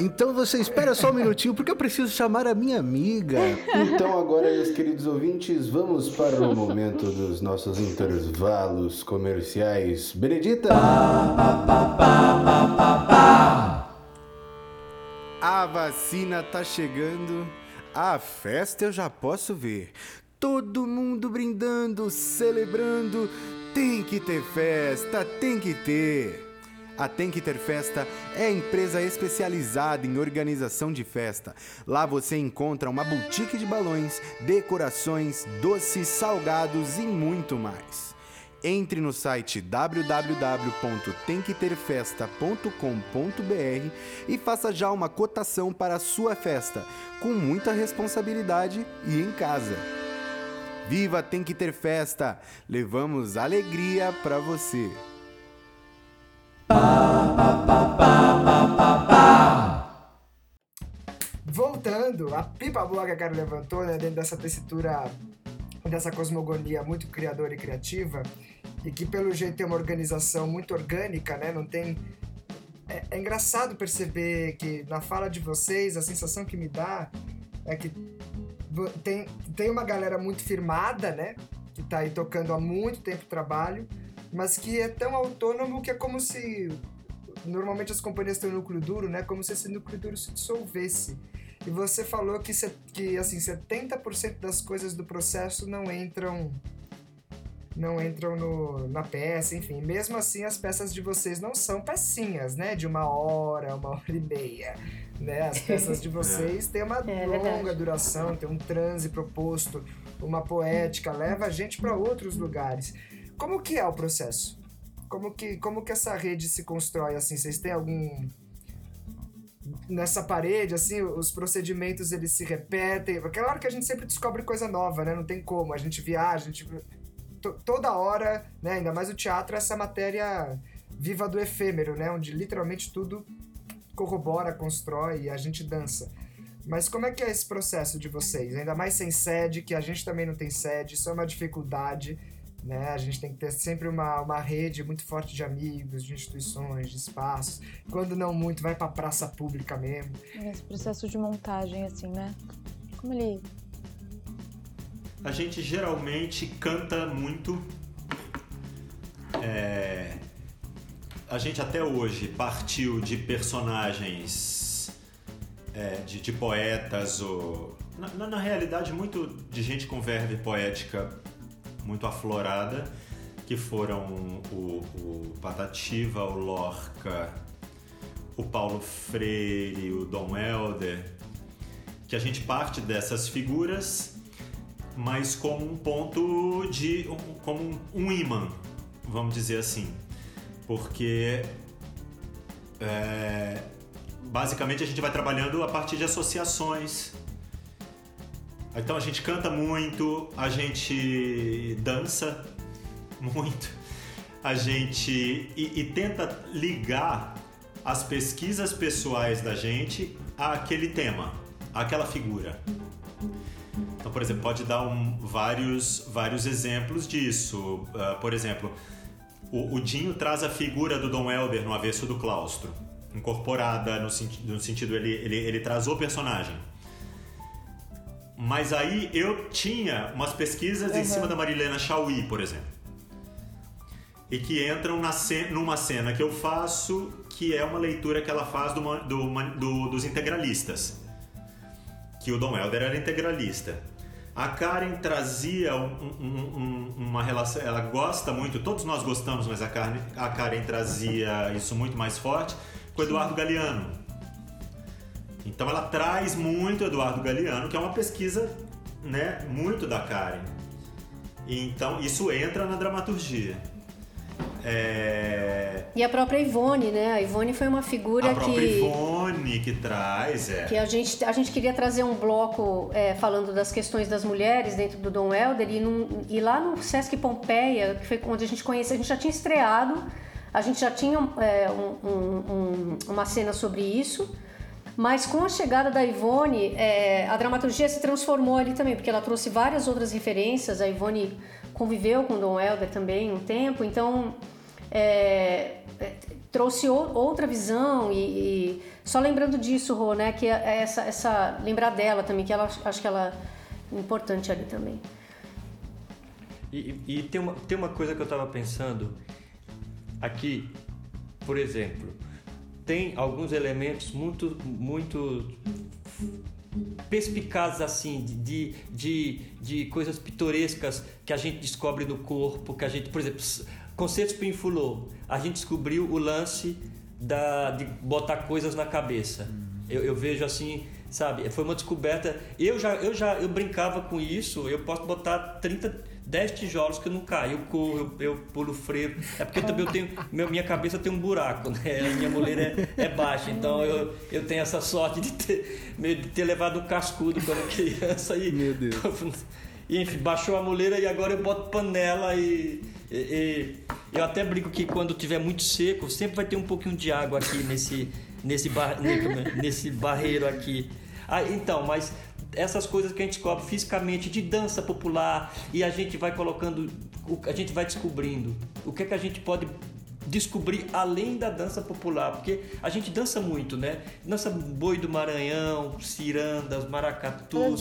Então você espera só um minutinho, porque eu preciso chamar a minha amiga. Então agora, meus queridos ouvintes, vamos para o momento dos nossos intervalos comerciais. Benedita! A vacina tá chegando, a festa eu já posso ver. Todo mundo brindando, celebrando. Tem que ter festa, tem que ter. A Tem Que Ter Festa é a empresa especializada em organização de festa. Lá você encontra uma boutique de balões, decorações, doces, salgados e muito mais. Entre no site www.temqueterfesta.com.br e faça já uma cotação para a sua festa, com muita responsabilidade e em casa. Viva Tem que Ter Festa! Levamos alegria para você! Voltando, a pipa boa que a cara levantou, né, dentro dessa tessitura, dessa cosmogonia muito criadora e criativa, e que pelo jeito tem uma organização muito orgânica, né, não tem... É, é engraçado perceber que na fala de vocês, a sensação que me dá é que tem, tem uma galera muito firmada, né, que tá aí tocando há muito tempo trabalho, mas que é tão autônomo que é como se normalmente as companhias têm um núcleo duro, né? Como se esse núcleo duro se dissolvesse. E você falou que, que assim, 70% das coisas do processo não entram não entram no, na peça, enfim. Mesmo assim, as peças de vocês não são pecinhas, né? De uma hora, uma hora e meia. Né? As peças de vocês têm uma é, longa duração, tem um transe proposto, uma poética, leva a gente para outros lugares. Como que é o processo? Como que, como que essa rede se constrói assim? Vocês têm algum nessa parede, assim, os procedimentos eles se repetem. Aquela hora que a gente sempre descobre coisa nova, né? Não tem como. A gente viaja, a gente. toda hora, né? Ainda mais o teatro, essa matéria viva do efêmero, né? Onde literalmente tudo corrobora, constrói e a gente dança. Mas como é que é esse processo de vocês? Ainda mais sem sede, que a gente também não tem sede, isso é uma dificuldade. Né? A gente tem que ter sempre uma, uma rede muito forte de amigos, de instituições, de espaços. Quando não muito, vai para praça pública mesmo. Esse processo de montagem, assim, né? Como ele. A gente geralmente canta muito. É... A gente até hoje partiu de personagens, é, de, de, poetas, ou. Na, na realidade, muito de gente com verve poética muito aflorada, que foram o, o Patativa, o Lorca, o Paulo Freire, o Dom Helder, que a gente parte dessas figuras, mas como um ponto de. como um imã, vamos dizer assim. Porque. É, basicamente a gente vai trabalhando a partir de associações então a gente canta muito, a gente dança muito, a gente. e, e tenta ligar as pesquisas pessoais da gente àquele tema, àquela figura. Então, por exemplo, pode dar um, vários, vários exemplos disso. Uh, por exemplo, o, o, Dinho traz a figura do Dom Helder no avesso do claustro, incorporada no, no sentido, ele, ele, ele traz o personagem. Mas aí eu tinha umas pesquisas uhum. em cima da Marilena Chauí, por exemplo. E que entram na cena, numa cena que eu faço, que é uma leitura que ela faz do, do, do, dos integralistas. Que o Dom Helder era integralista. A Karen trazia um, um, um, uma relação. Ela gosta muito, todos nós gostamos, mas a Karen, a Karen trazia isso muito mais forte com o Eduardo Galeano então ela traz muito Eduardo Galeano, que é uma pesquisa né, muito da Karen. Então isso entra na dramaturgia. É... E a própria Ivone, né? A Ivone foi uma figura a que. A própria Ivone que traz, é. Que a gente, a gente queria trazer um bloco é, falando das questões das mulheres dentro do Dom Helder e, num, e lá no Sesc Pompeia, que foi onde a gente conheceu, a gente já tinha estreado, a gente já tinha é, um, um, um, uma cena sobre isso. Mas com a chegada da Ivone, é, a dramaturgia se transformou ali também, porque ela trouxe várias outras referências. A Ivone conviveu com Dom Helder também um tempo, então é, é trouxe outra visão e, e, só lembrando disso, Rô, né, que é essa, essa lembrar dela também, que ela acho que ela é importante ali também. E, e tem, uma, tem uma coisa que eu estava pensando aqui, por exemplo, tem alguns elementos muito, muito perspicazes assim de, de, de coisas pitorescas que a gente descobre no corpo, que a gente, por exemplo, Concertos Pinfulô, a gente descobriu o lance da, de botar coisas na cabeça. Eu, eu, vejo assim, sabe, foi uma descoberta. Eu já, eu já eu brincava com isso, eu posso botar 30 10 tijolos que eu não caio. Eu corro, eu, eu pulo freio. É porque eu também eu tenho. meu- minha cabeça tem um buraco, né? A minha moleira é, é baixa. Então eu, eu tenho essa sorte de ter, de ter levado um cascudo quando criança e. Meu Deus. E, enfim, baixou a moleira e agora eu boto panela e, e- e- eu até brinco que quando tiver muito seco, sempre vai ter um pouquinho de água aqui nesse nesse bar, nesse barreiro aqui. Ah, então, mas essas coisas que a gente descobre fisicamente de dança popular e a gente vai colocando, a gente vai descobrindo o que é que a gente pode descobrir além da dança popular, porque a gente dança muito, né? Dança boi do Maranhão, cirandas, maracatus,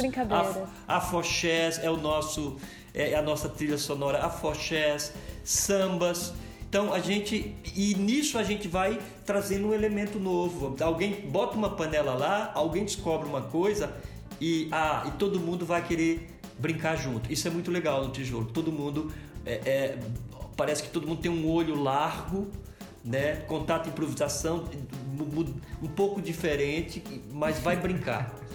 afoxés é o nosso é a nossa trilha sonora, afoxés, sambas. Então a gente e nisso a gente vai trazendo um elemento novo. Alguém bota uma panela lá, alguém descobre uma coisa e ah, e todo mundo vai querer brincar junto. Isso é muito legal no tijolo. Todo mundo é, é- parece que todo mundo tem um olho largo, né? Contato improvisação um pouco diferente, mas vai brincar.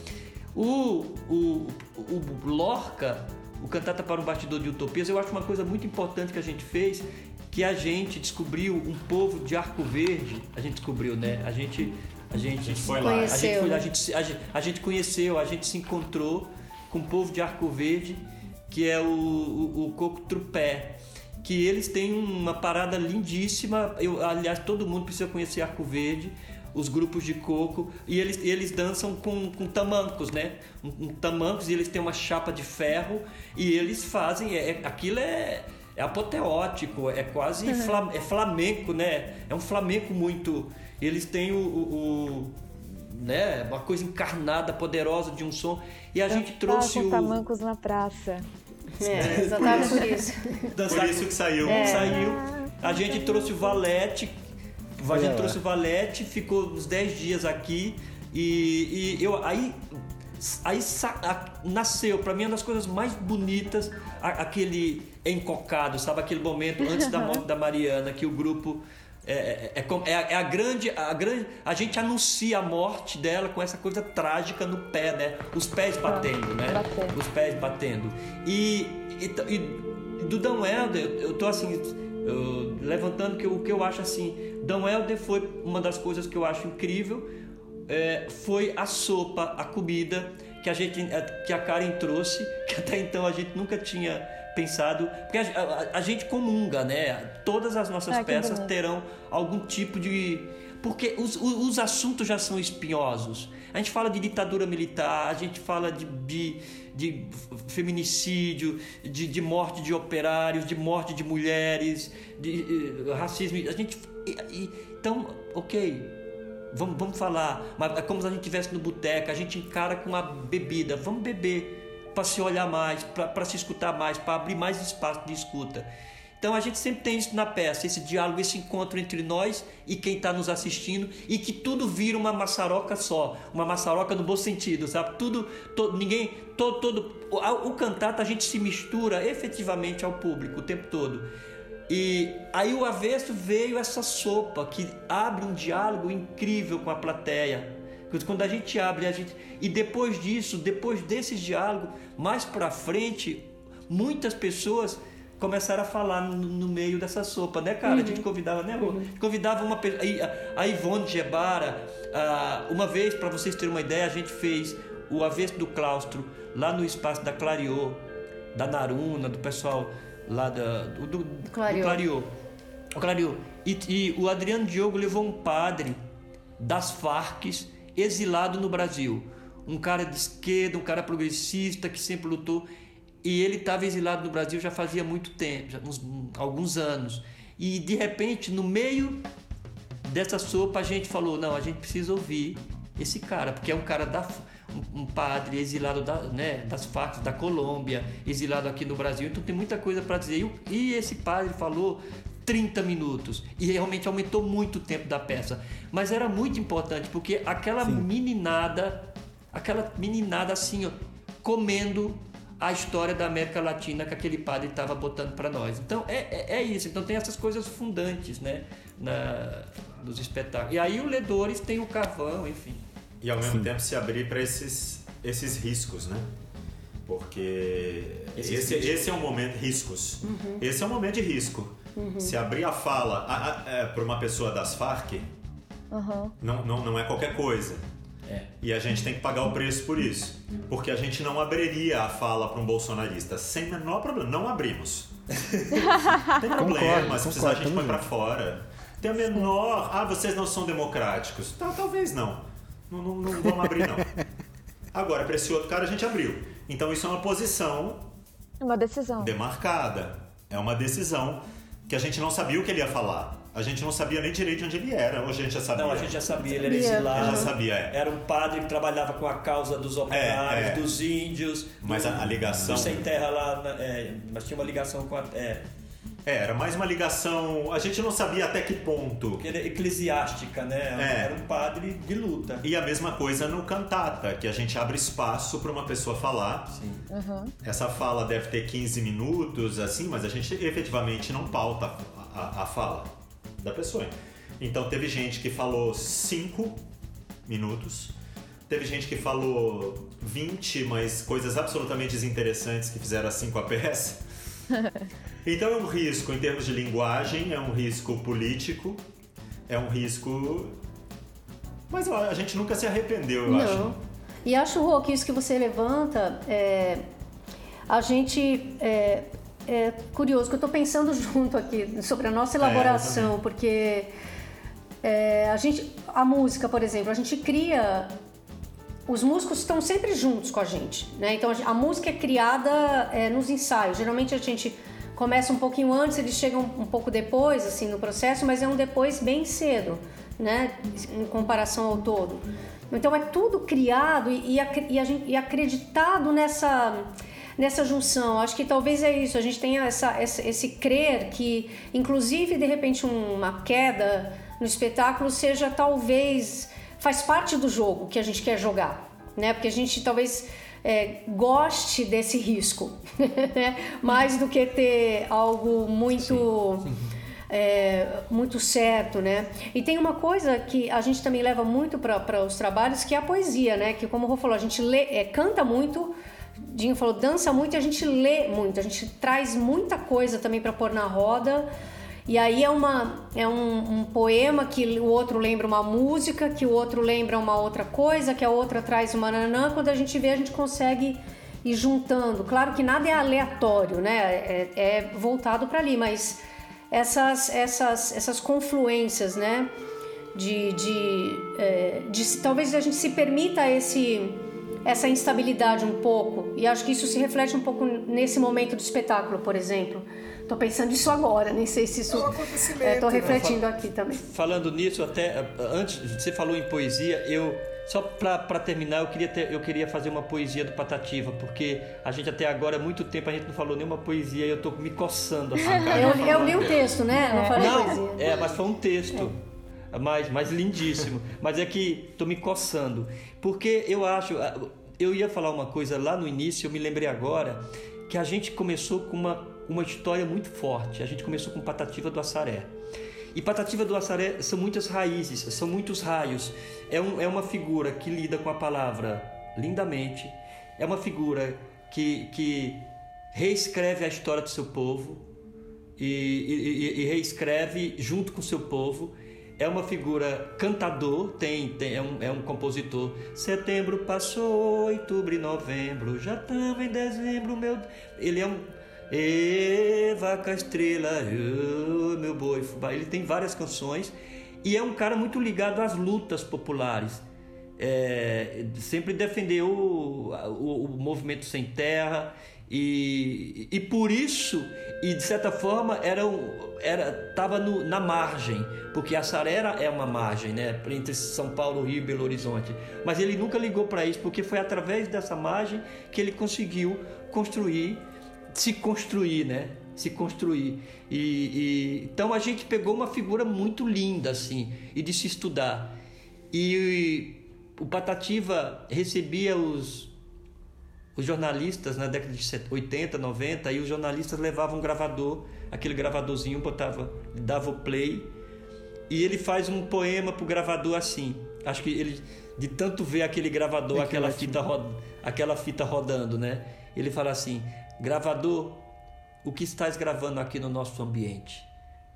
O, o, o Lorca, o Cantata para um Bastidor de Utopias, eu acho uma coisa muito importante que a gente fez, que a gente descobriu um povo de Arco Verde. A gente descobriu, né? A gente, a gente, A gente foi lá. a gente, Conheceu, foi, a, gente, se- a, gente, a gente conheceu, a gente se encontrou com o povo de Arco Verde, que é o, o, o Coco Trupé. Que eles têm uma parada lindíssima. Eu, aliás, todo mundo precisa conhecer Arco Verde os grupos de coco e eles, eles dançam com, com tamancos, né? Um, um tamancos e eles têm uma chapa de ferro e eles fazem, é, é- aquilo é, é apoteótico, é quase fla, é flamenco, né? É um flamenco muito. Eles têm o, o- o- né? Uma coisa encarnada, poderosa de um som e a gente trouxe o tamancos na praça. É, exatamente por isso. Por isso que saiu. Saiu. A gente trouxe o Valete. A gente lá. trouxe o Valete, ficou uns 10 dias aqui. E, e eu aí. Aí sa- a- nasceu, pra mim, uma das coisas mais bonitas, a- aquele encocado, sabe? Aquele momento antes da morte da Mariana, que o grupo. É, é, é é a, é a grande, a grande. A gente anuncia a morte dela com essa coisa trágica no pé, né? Os pés batendo, né? batendo. Os pés batendo. E, e, e do Dan Helder, eu, eu tô assim, eu- levantando que, o que eu acho assim. Dan Helder foi uma das coisas que eu acho incrível. é, foi a sopa, a comida que a gente, que a Karen trouxe, que até então a gente nunca tinha pensado, porque a, a- a gente comunga, né? Todas as nossas Ah, peças terão algum tipo de. Porque os, os, os assuntos já são espinhosos. A gente fala de ditadura militar, a gente fala de, de, de feminicídio, de, de morte de operários, de morte de mulheres, de eh, racismo. A gente. então, ok. Vamos, vamos falar, mas é como se a gente estivesse no boteco, a gente encara com a bebida. Vamos beber para se olhar mais, para se escutar mais, para abrir mais espaço de escuta. Então a gente sempre tem isso na peça, esse diálogo, esse encontro entre nós e quem está nos assistindo e que tudo vira uma maçaroca só, uma maçaroca no bom sentido, sabe? Tudo, to- ninguém, todo, todo, o, o cantata a gente se mistura efetivamente ao público o tempo todo. E aí o avesso veio essa sopa que abre um diálogo incrível com a plateia. Quando a gente abre, a gente e depois disso, depois desse diálogo, mais para frente, muitas pessoas começaram a falar no, no meio dessa sopa, né, cara? A gente convidava, né, Rô? Convidava uma pessoa, a- a Ivone Gebara, ah, uma vez, para vocês terem uma ideia, a gente fez o avesso do claustro lá no espaço da Clariô, da Naruna, do pessoal lá da, do, do, do Clariô. Clariô. O Clariô. E, e o Adriano Diogo levou um padre das Farc exilado no Brasil. Um cara de esquerda, um cara progressista que sempre lutou. E ele estava exilado no Brasil já fazia muito tempo, já uns, alguns anos. E de repente, no meio dessa sopa, a gente falou: não, a gente precisa ouvir esse cara, porque é um cara da. Um, padre exilado da, né, das Farc da Colômbia, exilado aqui no Brasil, então tem muita coisa para dizer. E esse padre falou 30 minutos e realmente aumentou muito o tempo da peça. Mas era muito importante porque aquela meninada, aquela meninada assim, ó, comendo a história da América Latina que aquele padre estava botando para nós. Então é, é, é isso. Então tem essas coisas fundantes, né, na, nos espetáculos. E aí o Ledores tem o carvão, enfim. E ao mesmo tempo se abrir para esses, esses riscos, né? Porque Esse esse é um momento. Riscos. Uhum. Esse é um momento de risco. Se abrir a fala para uma pessoa das Farc, Aham. não, não, não é qualquer coisa. É. E a gente tem que pagar o preço por isso. Porque a gente não abriria a fala para um bolsonarista sem menor problema. Não abrimos. Tem problema, Concordo, se precisar a gente põe para fora. Tem a menor. Ah, vocês não são democráticos. Tá, talvez não. Não, não, não vamos abrir, não. Agora, para esse outro cara, a gente abriu. Então, isso é uma posição É uma decisão. demarcada. É uma decisão que a gente não sabia o que ele ia falar. A gente não sabia nem direito onde ele era. Hoje a gente já sabia. Não, a gente já sabia, ele era exilado. Já sabia, é. Era um padre que trabalhava com a causa dos operários, é. dos índios. Mas do- a- ligação- do sem terra lá, é, mas tinha uma ligação com a. É, É, era mais uma ligação. A gente não sabia até que ponto. que era eclesiástica, né? É. Era um padre de luta. E a mesma coisa no cantata, que a gente abre espaço para uma pessoa falar. Sim. Essa fala deve ter 15 minutos, assim, mas a gente efetivamente não pauta a, a- a fala da pessoa. Então teve gente que falou 5 minutos, teve gente que falou 20, mas coisas absolutamente desinteressantes que fizeram assim com a peça. Então é um risco em termos de linguagem, é um risco político, é um risco. Mas ó, a gente nunca se arrependeu, eu acho. Não. E acho, Rô, que isso que você levanta, é, a gente. É, é curioso, que eu estou pensando junto aqui sobre a nossa É, elaboração, também. porque é, a gente. A música, por exemplo, a gente cria. Os músicos estão sempre juntos com a gente, né? Então a, música é criada é, nos ensaios. Geralmente a gente começa um pouquinho antes, eles chegam um pouco depois, assim, no processo, mas é um depois bem cedo, né? Em comparação ao todo. Então é tudo criado e, e, a e acreditado nessa nessa junção. Acho que talvez é isso. A gente tenha essa, essa- esse crer que, inclusive, de repente, uma queda no espetáculo seja talvez faz parte do jogo que a gente quer jogar, né? Porque a gente talvez é, goste desse risco, né? mais do que ter algo muito é, muito certo, né? E tem uma coisa que a gente também leva muito para os trabalhos, que é a poesia, né? Que como o Rô falou, a gente lê, é, canta muito, Dinho falou, dança muito e a gente lê muito, a gente traz muita coisa também para pôr na roda. E aí é, uma, é um, um poema que o outro lembra uma música, que o outro lembra uma outra coisa, que a outra traz uma nanã. Quando a gente vê, a gente consegue ir juntando. Claro que nada é aleatório, né? É, é voltado para ali, mas essas, essas, essas confluências, né? De, de, é, de talvez a gente se permita esse, essa instabilidade um pouco. E acho que isso se reflete um pouco nesse momento do espetáculo, por exemplo. Tô pensando isso agora, nem sei se isso. É um acontecimento, É, né? refletindo aqui também. Falando nisso, até antes, você falou em poesia, eu só para terminar, eu queria ter- eu queria fazer uma poesia do Patativa, porque a gente até agora há muito tempo a gente não falou nenhuma poesia e eu tô me coçando assim, cara. Eu, eu li o texto, né? Não falei Não, poesia. é, mas foi um texto. Mas, mas lindíssimo. Mas é que tô me coçando. Porque eu acho. Eu ia falar uma coisa lá no início, eu me lembrei agora, que a gente começou com uma, uma história muito forte. A gente começou com Patativa do Assaré. E Patativa do Assaré são muitas raízes, são muitos raios. É, um, é uma figura que lida com a palavra lindamente. É uma figura que, que reescreve a história do seu povo e, e- e- reescreve junto com o seu povo. É uma figura cantador, tem, tem- é, um, é um compositor. Setembro passou, outubro e novembro, já estamos em dezembro, meu. Ele é um. Ê, vaca estrela, meu boi, fubá. Ele tem várias canções e é um cara muito ligado às lutas populares. É, sempre defendeu o, o- o movimento sem terra e, e por isso e de certa forma era era estava na margem porque a Sarera é uma margem né entre São Paulo Rio e Belo Horizonte mas ele nunca ligou para isso porque foi através dessa margem que ele conseguiu construir se construir né se construir e, e- então a gente pegou uma figura muito linda assim e de se estudar e o Patativa recebia os, os jornalistas na década de 80, 90, e os jornalistas levavam um gravador, aquele gravadorzinho, botava, dava o play, e ele faz um poema pro gravador assim. Acho que ele, de tanto ver aquele gravador, aquela fita, ro- aquela fita rodando, né? Ele fala assim: gravador, o que estás gravando aqui no nosso ambiente?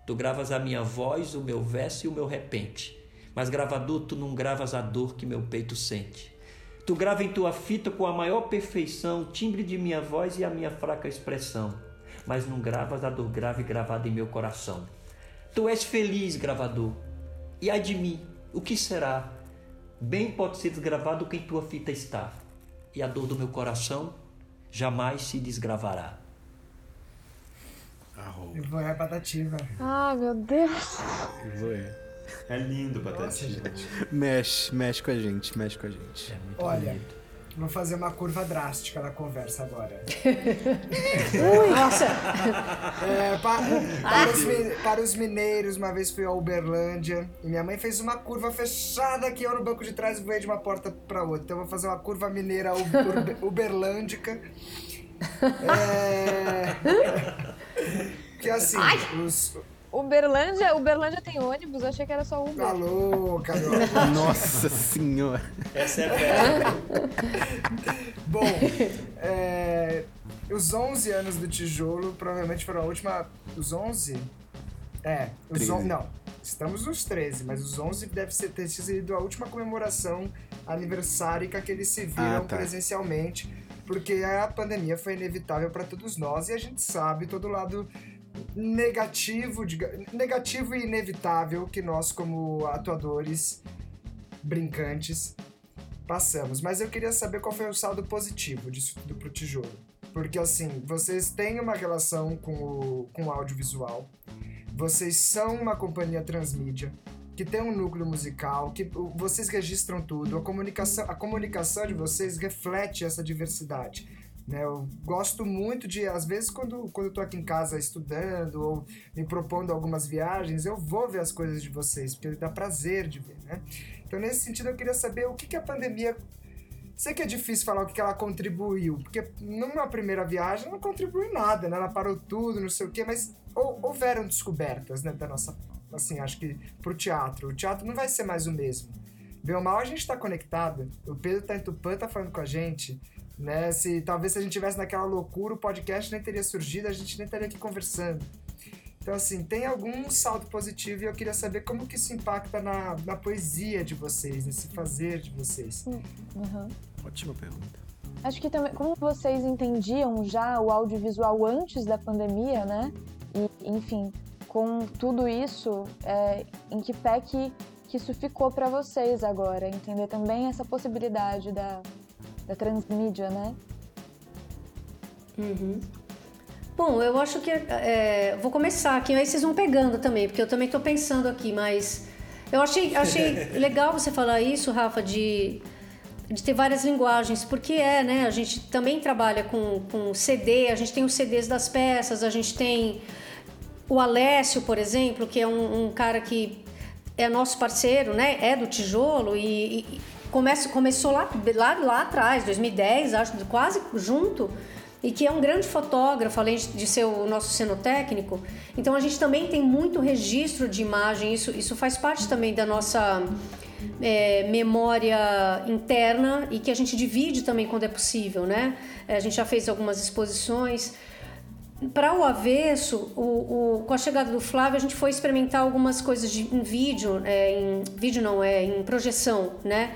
Tu gravas a minha voz, o meu verso e o meu repente. Mas gravador, tu não gravas a dor que meu peito sente. Tu grava em tua fita com a maior perfeição o timbre de minha voz e a minha fraca expressão. Mas não gravas a dor grave gravada em meu coração. Tu és feliz, gravador. E ai de mim, o que será? Bem pode ser desgravado que em tua fita está. E a dor do meu coração jamais se desgravará. Eu vou é batativa. Ah, meu Deus. Zoé. É lindo, Batatinha. Mexe, mexe com a gente, mexe com a gente. Olha, vou fazer uma curva drástica na conversa agora. Nossa! É, pa- para, os, para os mineiros, uma vez fui a Uberlândia e minha mãe fez uma curva fechada que eu no banco de trás voei de uma porta pra outra. Então eu vou fazer uma curva mineira u- urbe- uberlândica. É... Que assim, os. Uberlândia, Uberlândia tem ônibus? Eu achei que era só Uber. Tá louca, meu. Nossa senhora. Essa é velha. Bom, é, os 11 anos do tijolo provavelmente foram a última. Os 11? É, os 13. 11. Não, estamos nos 13, mas os 11 deve ser, ter sido a última comemoração aniversárica que eles se viram Ah, tá. presencialmente, porque a pandemia foi inevitável para todos nós e a gente sabe todo lado negativo, negativo e inevitável que nós, como atuadores brincantes, passamos. Mas eu queria saber qual foi o saldo positivo disso tudo pro tijolo. Porque assim, vocês têm uma relação com o, com o audiovisual, vocês são uma companhia transmídia, que tem um núcleo musical, que vocês registram tudo, a comunicação, a comunicação de vocês reflete essa diversidade. Né, eu gosto muito de, às vezes, quando, quando eu tô aqui em casa estudando ou me propondo algumas viagens, eu vou ver as coisas de vocês, porque dá prazer de ver, né? Então, nesse sentido, eu queria saber o que, que a pandemia. Sei que é difícil falar o que, ela contribuiu, porque numa primeira viagem não contribuiu nada, né? Ela parou tudo, não sei o quê, mas hou- houveram descobertas, né, da nossa. Assim, acho que pro teatro. O teatro não vai ser mais o mesmo. Bem ou mal, a gente tá conectado. O Pedro tá em Tupã, tá falando com a gente. Né? Se, talvez se a gente tivesse naquela loucura, o podcast nem teria surgido, a gente nem estaria aqui conversando. Então, assim, tem algum salto positivo e eu queria saber como que isso impacta na, na poesia de vocês, nesse fazer de vocês. Uhum. Ótima pergunta. Acho que também, como vocês entendiam já o audiovisual antes da pandemia, né? E, enfim, com tudo isso, é, em que pé que, que isso ficou para vocês agora? Entender também essa possibilidade da, da transmídia, né? Bom, eu acho que. é, vou começar aqui, aí vocês vão pegando também, porque eu também estou pensando aqui, mas. Eu achei, achei legal você falar isso, Rafa, de, de ter várias linguagens, porque é, né? A gente também trabalha com, com CD, a gente tem os CDs das peças, a gente tem o Alessio, por exemplo, que é um, um cara que é nosso parceiro, né? É do tijolo e, e começou lá, lá, lá atrás, 2010, acho, quase junto, e que é um grande fotógrafo, além de de ser o nosso cenotécnico. Então a gente também tem muito registro de imagem, isso, isso faz parte também da nossa é, memória interna e que a gente divide também quando é possível, né? A gente já fez algumas exposições. Para o avesso, o, o- com a chegada do Flávio, a gente foi experimentar algumas coisas de, em vídeo, é, em vídeo não, é em projeção, né?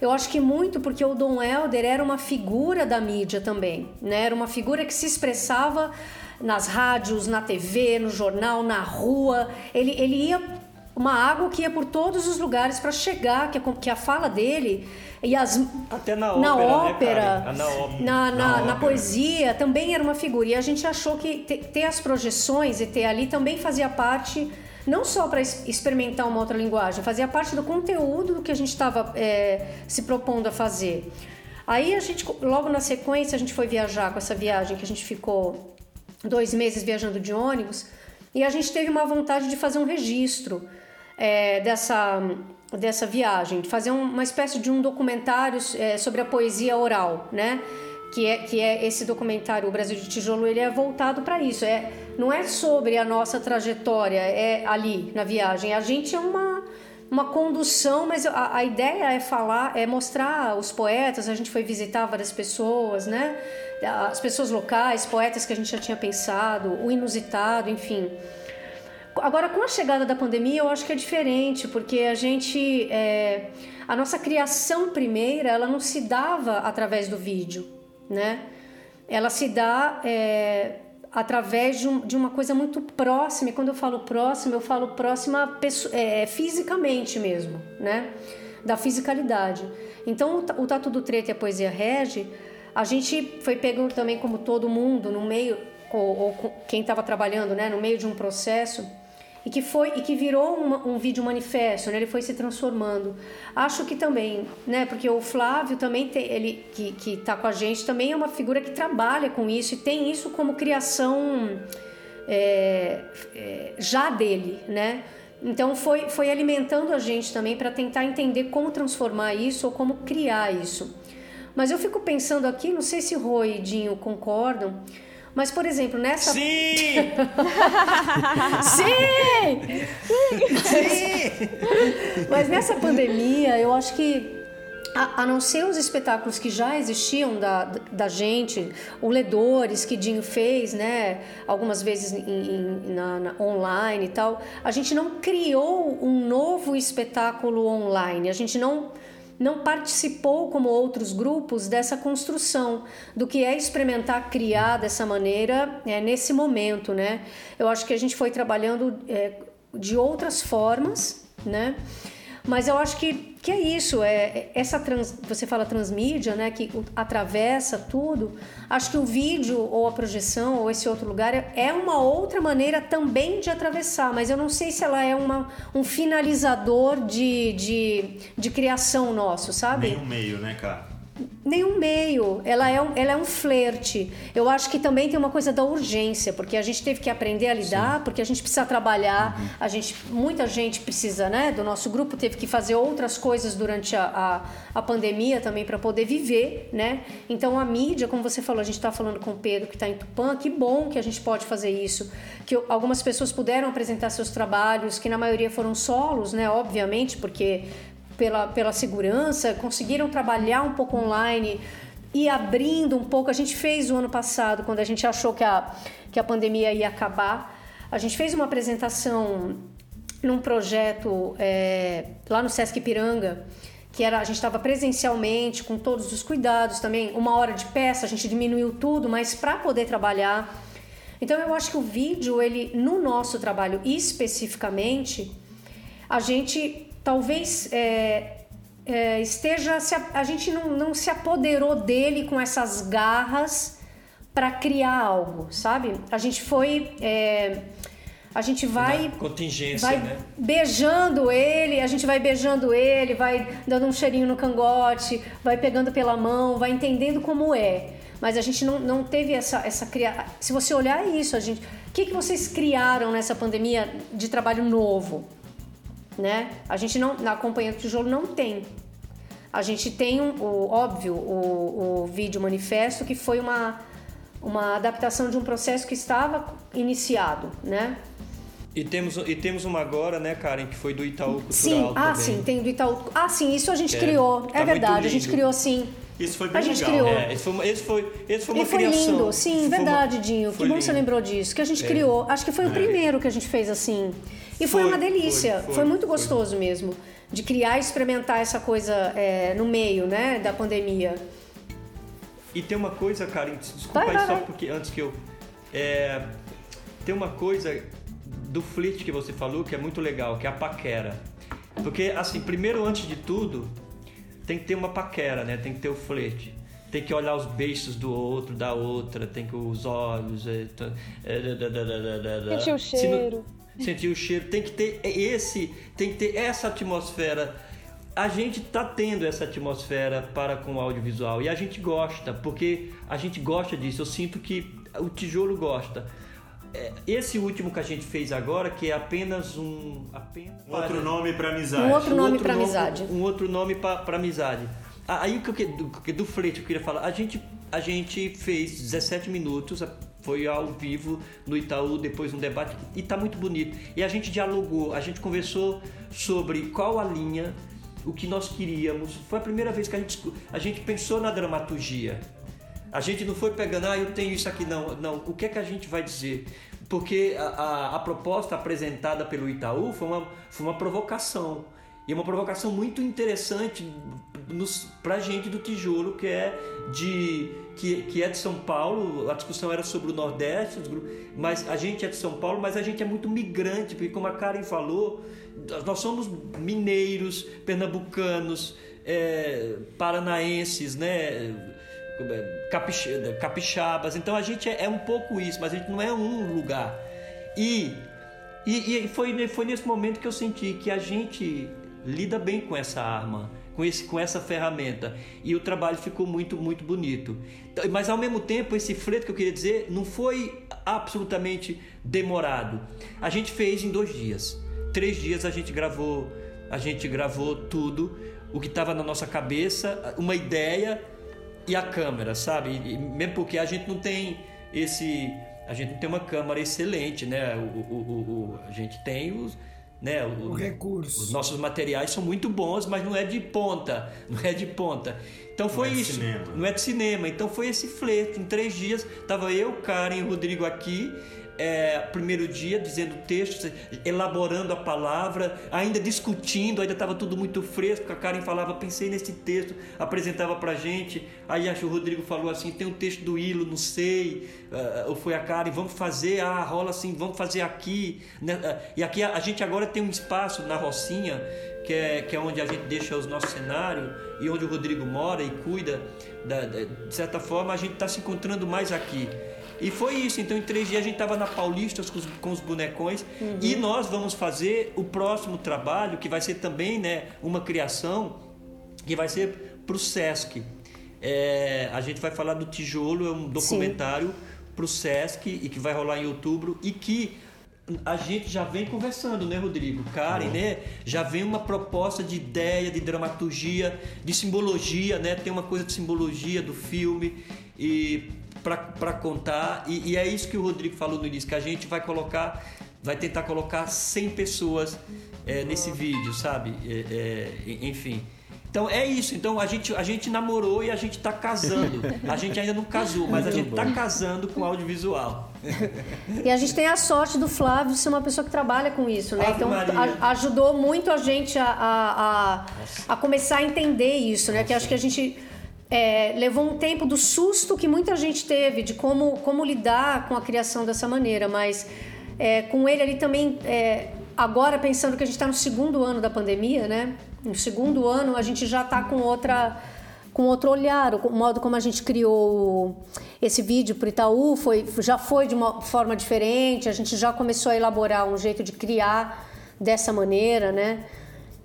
Eu acho que muito porque o Dom Helder era uma figura da mídia também, né? Era uma figura que se expressava nas rádios, na TV, no jornal, na rua. Ele, ele ia uma água que ia por todos os lugares para chegar, que a, que a fala dele e as Até na na ópera, ópera, né, cara? Na ópera. na, na, na ópera. poesia também era uma figura. E a gente achou que te- ter as projeções e ter ali também fazia parte, não só para experimentar uma outra linguagem, fazia parte do conteúdo do que a gente estava se propondo a fazer. Aí a gente, logo na sequência, a gente foi viajar com essa viagem que a gente ficou dois meses viajando de ônibus e a gente teve uma vontade de fazer um registro é, dessa, dessa viagem, de fazer um- uma espécie de um documentário é, sobre a poesia oral, né? Que é, que é esse documentário, O Brasil de Tijolo, ele é voltado para isso. É, não é sobre a nossa trajetória, é ali na viagem. A gente é uma uma condução, mas a, a, ideia é falar, é mostrar os poetas. A gente foi visitar várias pessoas, né? As pessoas locais, poetas que a gente já tinha pensado, o inusitado, enfim. Agora, com a chegada da pandemia, eu acho que é diferente, porque a gente. É, a nossa criação primeira, ela não se dava através do vídeo, né? Ela se dá é, através de, um, de, uma coisa muito próxima. E quando eu falo próxima, eu falo próxima é, fisicamente mesmo, né? Da fisicalidade. Então, o, o Tatu do Treta e a Poesia Rege, a gente foi pegando também, como todo mundo, no meio, ou, ou quem estava trabalhando, né? No meio de um processo e que foi e que virou uma, um vídeo manifesto, né? Ele foi se transformando. Acho que também, né? Porque o Flávio também tem, ele que que está com a gente também é uma figura que trabalha com isso e tem isso como criação é, é, já dele, né? Então foi foi alimentando a gente também para tentar entender como transformar isso ou como criar isso. Mas eu fico pensando aqui, não sei se Roy e Dinho concordam mas, por exemplo, nessa. Sim! Sim! Sim! Mas nessa pandemia, eu acho que a, a, não ser os espetáculos que já existiam da, da gente, o Ledores que Dinho fez, né, algumas vezes em, em, na, na, online e tal, a gente não criou um novo espetáculo online, a gente não não participou, como outros grupos, dessa construção do que é experimentar criar dessa maneira é, nesse momento, né? Eu acho que a gente foi trabalhando é, de outras formas, né? Mas eu acho que, que é isso, é, é essa trans, você fala transmídia, né, que atravessa tudo. Acho que o vídeo ou a projeção ou esse outro lugar é, é uma outra maneira também de atravessar, mas eu não sei se ela é uma, um finalizador de, de, de criação nosso, sabe? Um meio, né, cara? Nenhum meio. Ela é, um, ela é um flerte. Eu acho que também tem uma coisa da urgência, porque a gente teve que aprender a lidar, Sim. porque a gente precisa trabalhar, uhum. a gente, muita gente precisa, né? Do nosso grupo teve que fazer outras coisas durante a, a, a pandemia também para poder viver, né? Então a mídia, como você falou, a gente está falando com o Pedro que está em Tupã, que bom que a gente pode fazer isso, que algumas pessoas puderam apresentar seus trabalhos, que na maioria foram solos, né? Obviamente, porque pela, pela segurança, conseguiram trabalhar um pouco online e abrindo um pouco. A gente fez o ano passado, quando a gente achou que a, que a pandemia ia acabar, a gente fez uma apresentação num projeto é, lá no Sesc Piranga, que era a gente estava presencialmente com todos os cuidados também, uma hora de peça, a gente diminuiu tudo, mas para poder trabalhar. Então eu acho que o vídeo, ele no nosso trabalho especificamente, a gente talvez é, é, esteja. Se a, gente não, não se apoderou dele com essas garras para criar algo, sabe? A gente foi. É, a gente vai. contingência, vai né? Beijando ele, a gente vai beijando ele, vai dando um cheirinho no cangote, vai pegando pela mão, vai entendendo como é. Mas a gente não, não teve essa, essa criação. Se você olhar isso, a gente. O que, que vocês criaram nessa pandemia de trabalho novo? Né? A gente não, na Companhia do Tijolo não tem. A gente tem, um, o, óbvio, o, o vídeo manifesto, que foi uma, uma adaptação de um processo que estava iniciado, né? E temos, e temos uma agora, né, Karen, que foi do Itaú Cultural Sim, ah, também. sim, tem do Itaú. Ah, sim, isso a gente é, criou. Tá é verdade, a gente criou sim. Isso foi bem a gente legal. criou. É, esse, foi, esse, foi, esse foi uma e foi criação. lindo, sim, verdade, Dinho. Que bom que você lembrou disso. Que a gente é. criou. Acho que foi o é. primeiro que a gente fez assim. E foi, foi uma delícia. Foi, foi muito gostoso mesmo. De criar e experimentar essa coisa é, no meio, né, da pandemia. E tem uma coisa, Karen, desculpa vai, aí vai, só vai. porque antes que eu. É, tem uma coisa do flerte que você falou que é muito legal, que é a paquera. Porque, assim, primeiro, antes de tudo, tem que ter uma paquera, né? Tem que ter o flerte. Tem que olhar os beijos do outro, da outra, tem que os olhos. É, é, Sentir o cheiro. Sentir o cheiro. Tem que ter esse, tem que ter essa atmosfera. A gente tá tendo essa atmosfera para com o audiovisual e a gente gosta, porque a gente gosta disso. Eu sinto que o tijolo gosta. É, esse último que a gente fez agora, que é apenas um. Apenas um outro nome para amizade. Um outro nome para amizade. Um outro nome para amizade. Aí o que do, do flete eu queria falar, a gente, a gente fez 17 minutos, foi ao vivo no Itaú, depois um debate, e tá muito bonito. E a gente dialogou, a gente conversou sobre qual a linha, o que nós queríamos. Foi a primeira vez que a gente, a gente pensou na dramaturgia. A gente não foi pegando, ah, eu tenho isso aqui, não. Não, o que é que a gente vai dizer? Porque a, a, a proposta apresentada pelo Itaú foi uma, foi uma provocação. E uma provocação muito interessante para a gente do tijolo, que é de que, que é de São Paulo. A discussão era sobre o Nordeste, mas a gente é de São Paulo, mas a gente é muito migrante, porque como a Karen falou, nós somos mineiros, pernambucanos, é, paranaenses, né? capixabas. Então a gente é, é um pouco isso, mas a gente não é um lugar. E, e, e foi, foi nesse momento que eu senti que a gente lida bem com essa arma, com, esse, com essa ferramenta. E o trabalho ficou muito, muito bonito. Mas ao mesmo tempo, esse fleto que eu queria dizer não foi absolutamente demorado. A gente fez em dois dias. Três dias a gente gravou, a gente gravou tudo, o que estava na nossa cabeça, uma ideia e a câmera, sabe? E, mesmo porque a gente não tem esse. A gente não tem uma câmera excelente, né? O, o, o, a gente tem os né? O, o recurso. Os nossos materiais são muito bons, mas não é de ponta, não é de ponta. Então foi não é isso. Cinema. Não é de cinema. Então foi esse flerte. Em três dias tava eu, Karen e o Rodrigo aqui é, primeiro dia dizendo textos, elaborando a palavra, ainda discutindo, ainda estava tudo muito fresco. A Karen falava, pensei nesse texto, apresentava para gente. Aí acho o Rodrigo falou assim: tem um texto do Hilo, não sei. Uh, ou foi a Karen, vamos fazer, ah, rola assim, vamos fazer aqui. Né? E aqui a, a, gente agora tem um espaço na Rocinha, que é, que é onde a gente deixa os nossos cenários e onde o Rodrigo mora e cuida. Da, da, de certa forma, a gente está se encontrando mais aqui. E foi isso. Então, em três dias, a gente estava na Paulista com os, com os bonecões. Uhum. E nós vamos fazer o próximo trabalho, que vai ser também né, uma criação, que vai ser para o Sesc. É, a gente vai falar do Tijolo, é um documentário para o Sesc e que vai rolar em outubro e que a gente já vem conversando, né, Rodrigo? Karen, né? Já vem uma proposta de ideia, de dramaturgia, de simbologia, né? Tem uma coisa de simbologia do filme e para contar. E, e, é isso que o Rodrigo falou no início, que a gente vai colocar, vai tentar colocar 100 pessoas é, nesse vídeo, sabe? É, é, enfim. Então é isso. Então a gente, a gente namorou e a gente está casando. A gente ainda não casou, mas a gente está casando com audiovisual. E a gente tem a sorte do Flávio ser uma pessoa que trabalha com isso, né? Ave então a, ajudou muito a gente a, a, a, a, começar a entender isso, né? Que acho que a gente é, levou um tempo do susto que muita gente teve de como, como lidar com a criação dessa maneira, mas é, com ele ali também, é, agora pensando que a gente está no segundo ano da pandemia, né? No segundo ano a gente já está com outra com outro olhar, o modo como a gente criou esse vídeo para o Itaú foi, já foi de uma forma diferente, a gente já começou a elaborar um jeito de criar dessa maneira, né?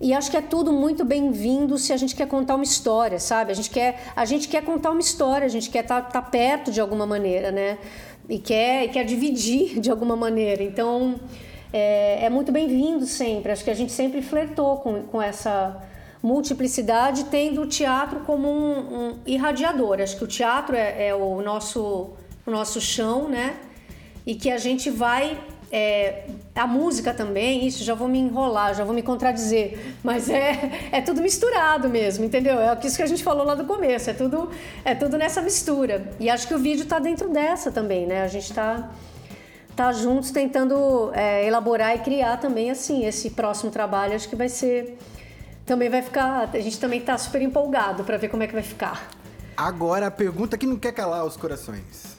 E acho que é tudo muito bem-vindo se a gente quer contar uma história, sabe? A gente quer, a gente quer contar uma história, a gente quer estar tá, tá perto de alguma maneira, né? E quer, e quer dividir de alguma maneira. Então, é, é muito bem-vindo sempre. Acho que a gente sempre flertou com, com essa multiplicidade, tendo o teatro como um, um irradiador. Acho que o teatro é, é o, nosso, o nosso chão, né? E que a gente vai é, a música também, isso, já vou me enrolar, já vou me contradizer, mas é, é tudo misturado mesmo, entendeu? É isso que a gente falou lá do começo, é tudo, é tudo nessa mistura. E acho que o vídeo está dentro dessa também, né? A gente está tá juntos tentando é, elaborar e criar também, assim, esse próximo trabalho, acho que vai ser... Também vai ficar... A gente também está super empolgado para ver como é que vai ficar. Agora a pergunta que não quer calar os corações.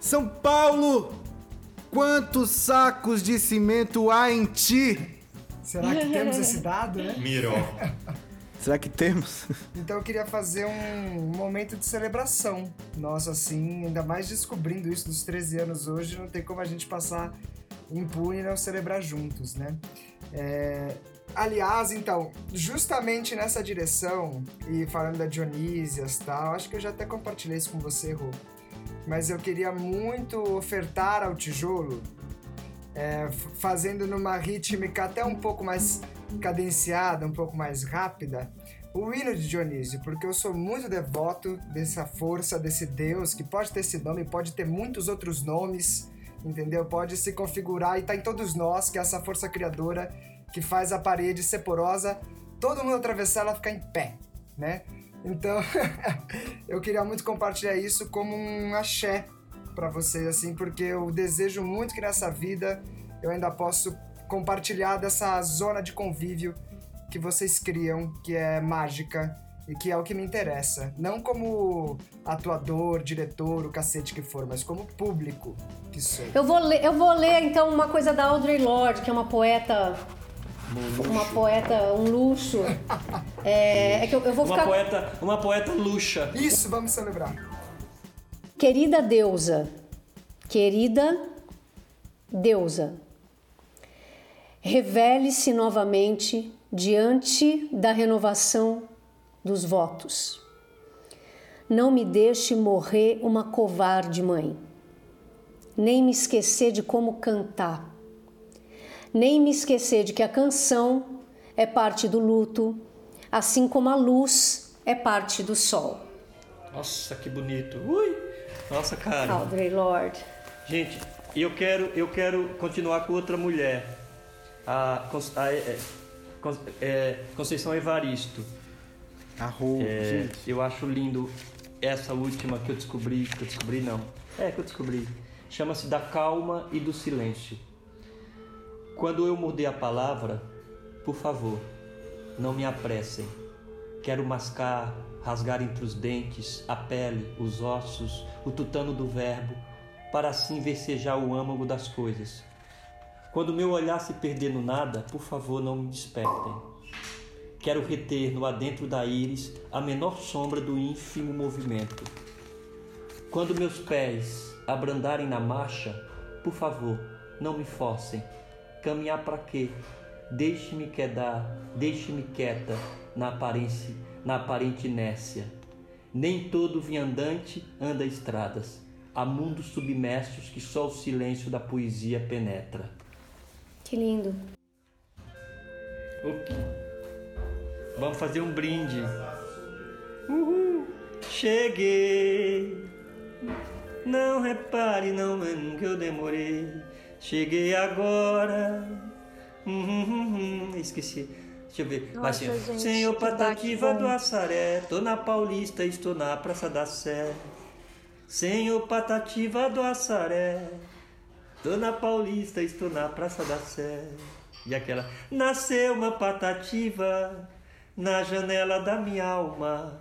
São Paulo Quantos sacos de cimento há em ti? Será que temos esse dado, né? Miró. Será que temos? Então eu queria fazer um momento de celebração. Nossa, assim, ainda mais descobrindo isso dos 13 anos hoje, não tem como a gente passar impune e não celebrar juntos, né? É... Aliás, então, justamente nessa direção, e falando da Dionísias e tal, acho que eu já até compartilhei isso com você, Rô mas eu queria muito ofertar ao tijolo, é, fazendo numa rítmica até um pouco mais cadenciada, um pouco mais rápida, o hino de Dionísio, porque eu sou muito devoto dessa força, desse Deus, que pode ter esse nome, pode ter muitos outros nomes, entendeu? Pode se configurar e tá em todos nós, que é essa força criadora que faz a parede ser porosa, todo mundo atravessar ela ficar em pé, né? Então, eu queria muito compartilhar isso como um axé para vocês, assim, porque eu desejo muito que nessa vida eu ainda posso compartilhar dessa zona de convívio que vocês criam, que é mágica e que é o que me interessa. Não como atuador, diretor, o cacete que for, mas como público que sou. Eu vou ler, eu vou ler então uma coisa da Audre Lorde, que é uma poeta uma poeta, um luxo. É, é que eu, eu vou Uma ficar. poeta, uma poeta luxa. Isso, vamos celebrar. Querida deusa, querida deusa, revele-se novamente diante da renovação dos votos. Não me deixe morrer uma covarde mãe, nem me esquecer de como cantar, nem me esquecer de que a canção é parte do luto, assim como a luz é parte do sol. Nossa, que bonito. Ui! Nossa, cara. Audre Lorde. Gente, eu quero, eu quero continuar com outra mulher. A, Con- a- é, é, Conceição Evaristo. Arro, É, gente. eu acho lindo essa última que eu descobri, que eu descobri não. É, que eu descobri. Chama-se Da Calma e do Silêncio. Quando eu mudei a palavra, por favor, não me apressem. Quero mascar, rasgar entre os dentes, a pele, os ossos, o tutano do verbo, para assim versejar o âmago das coisas. Quando meu olhar se perder no nada, por favor, não me despertem. Quero reter no adentro da íris a menor sombra do ínfimo movimento. Quando meus pés abrandarem na marcha, por favor, não me forcem. Caminhar para quê? Deixe-me quedar, deixe-me quieta na aparência, na aparente inércia. Nem todo viandante anda estradas. Há mundos submersos que só o silêncio da poesia penetra. Que lindo. Vamos fazer um brinde. Uhul. Cheguei. Não repare, não, que eu demorei. Cheguei agora. Uhum, uhum, Esqueci. Deixa eu ver. Vai assim, ó. gente, Senhor Patativa do. Assaré. Tô na Paulista, estou na Praça da Sé. Senhor Patativa do Assaré. Tô na Paulista, estou na Praça da Sé. E aquela. Nasceu uma patativa na janela da minha alma.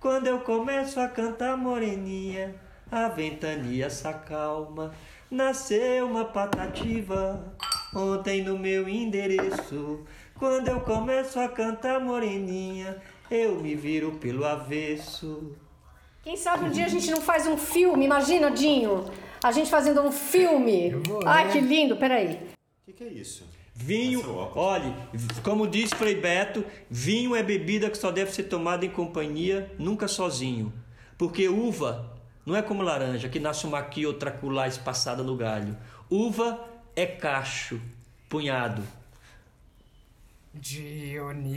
Quando eu começo a cantar moreninha, a ventania se acalma. Nasceu uma patativa ontem no meu endereço. Quando eu começo a cantar moreninha, eu me viro pelo avesso. Quem sabe um dia a gente não faz um filme, imagina, Dinho? A gente fazendo um filme. Ai, que lindo, peraí. O que, que é isso? Vinho, é olhe, como diz Frei Beto, vinho é bebida que só deve ser tomada em companhia, nunca sozinho. Porque uva não é como laranja, que nasce uma aqui, outra acolá espaçada no galho. Uva é cacho, punhado. Dionísio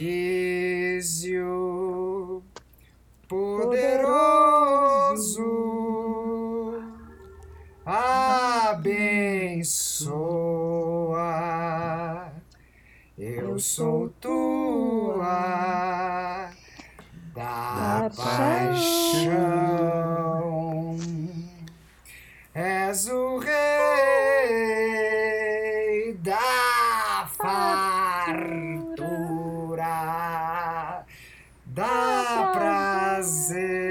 poderoso, abençoa. Eu sou tua da paixão. És o rei da fartura, dá prazer.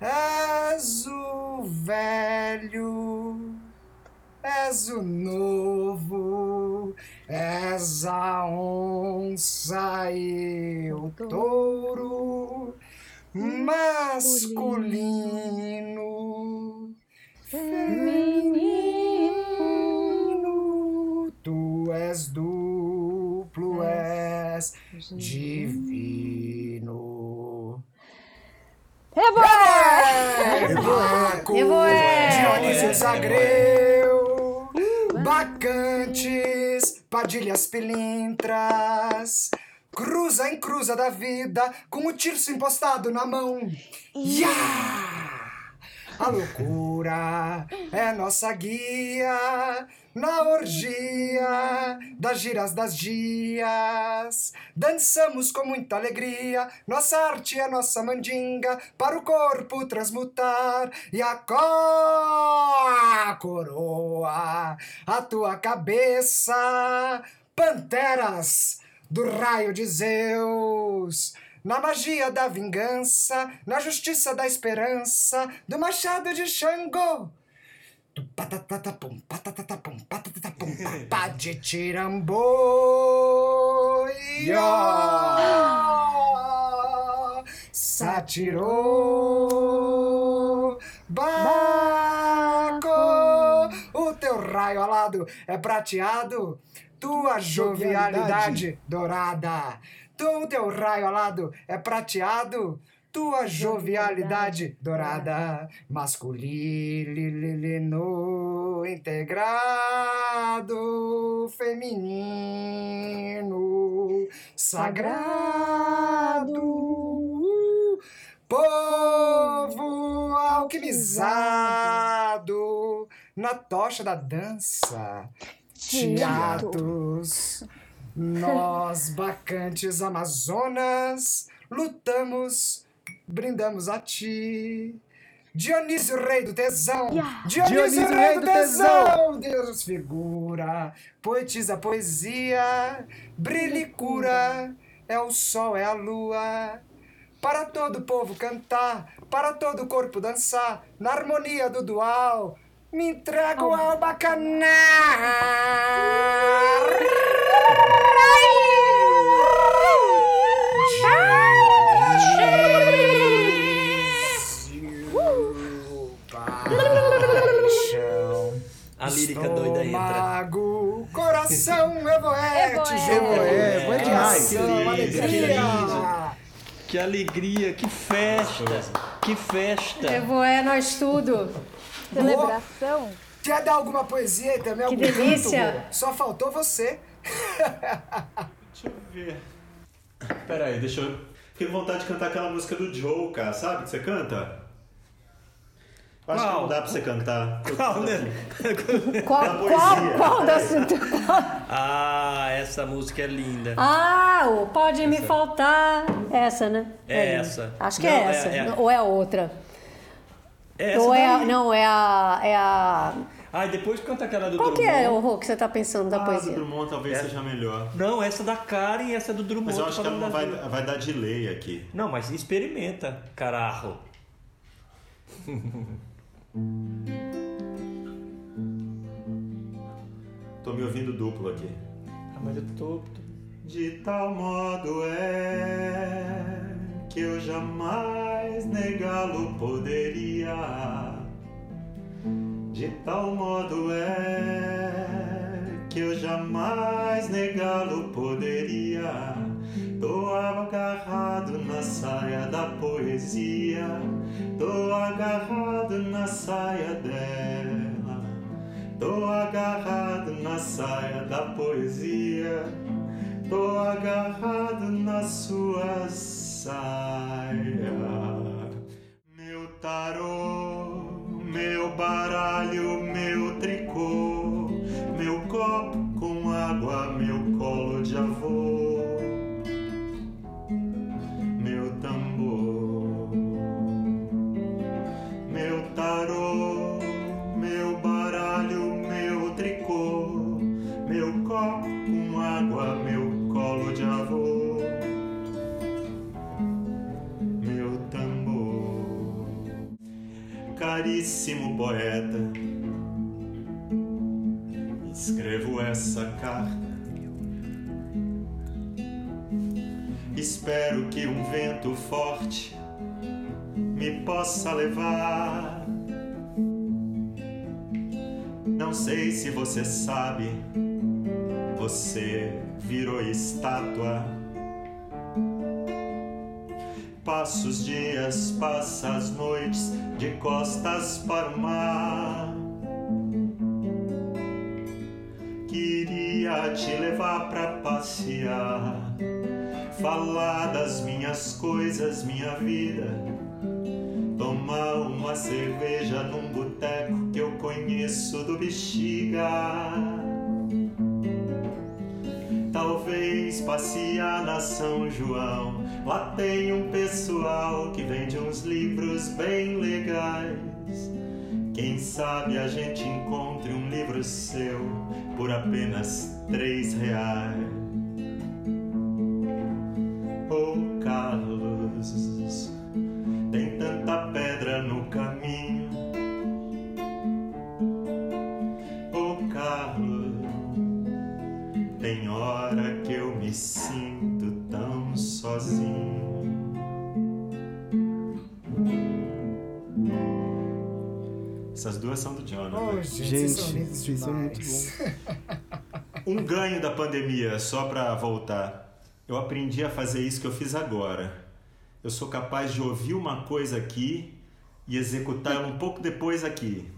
És o velho, és o novo, és a onça e o touro masculino, feminino. Tu és duplo, és divino. Baco, Revoé! Dionísio Zagreu, Bacantes, Padilhas Pilintras, cruza em cruza da vida, com o tirso impostado na mão. Yeah! A loucura é nossa guia na orgia das giras das dias. Dançamos com muita alegria, nossa arte é nossa mandinga para o corpo transmutar e a a coroa a tua cabeça. Panteras do raio de Zeus. Na magia da vingança, na justiça da esperança, do machado de Xangô. Do patatatapum, patatatapum, patatatapum, papá de tirambo. Ió! Satirou. Baco. O teu raio alado é prateado. Tua jovialidade dourada. Tu, teu raio alado é prateado. Tua jovialidade dourada, masculino integrado, feminino, sagrado, povo alquimizado na tocha da dança. Teatros, nós bacantes amazonas, lutamos, brindamos a ti. Dionísio, rei do tesão! Dionísio, rei do tesão! Deus figura, poetiza poesia, brilha e cura, é o sol, é a lua. Para todo o povo cantar, para todo o corpo dançar, na harmonia do dual, me entrego ao bacaná. Paixão. A lírica doida entra. Estômago, coração, evoete, Evoé, evoé demais. Alegria. Que alegria, que festa, que festa. Evoé, nós tudo. Celebração. Quer dar alguma poesia aí também? Que algum canto, delícia. Rô? Só faltou você. Deixa eu ver. Pera aí, deixa eu. Fiquei com vontade de cantar aquela música do Joe, cara, sabe? Que você canta? Eu Acho que Qual? não dá pra você cantar. Qual, né? Qual, Da qual, poesia. qual das... Ah, essa música é linda. Ah, o Pode Me Faltar. Essa, né? É linda. essa. Acho que Não, é é- essa. é- Ou é a outra? Essa Ou é a... Não, é a... É a... Ah, depois canta aquela do Qual que Drummond. é, o Rô, que você tá pensando da Ah, do poesia? Drummond talvez seja melhor. Não, essa da Karen e essa do Drummond. Mas eu acho que ela não das vai, duas. vai dar delay aqui. Não, mas experimenta, carajo. Tô me ouvindo duplo aqui. Ah, mas eu tô... De tal modo é que eu jamais negá-lo poderia. De tal modo é que eu jamais negá-lo poderia. Tô agarrado na saia da poesia, tô agarrado na saia dela. Tô agarrado na saia da poesia, tô agarrado na sua saia. Meu tarô, meu baralho, meu tricô, meu copo com água, caríssimo poeta, escrevo essa carta. Espero que um vento forte me possa levar. Não sei se você sabe, você virou estátua. Passa os dias, passa as noites de costas para o mar. Queria te levar pra passear, falar das minhas coisas, minha vida. Tomar uma cerveja num boteco que eu conheço do Bexiga. Talvez passear na São João. Lá tem um pessoal que vende uns livros bem legais. Quem sabe a gente encontre um livro seu por apenas três reais. Essas duas são do Jonathan. Oh, gente, vocês são lindos Gente, isso é muito demais. Um ganho da pandemia, só pra voltar. Eu aprendi a fazer isso que eu fiz agora. Eu sou capaz de ouvir uma coisa aqui e executar ela um pouco depois aqui.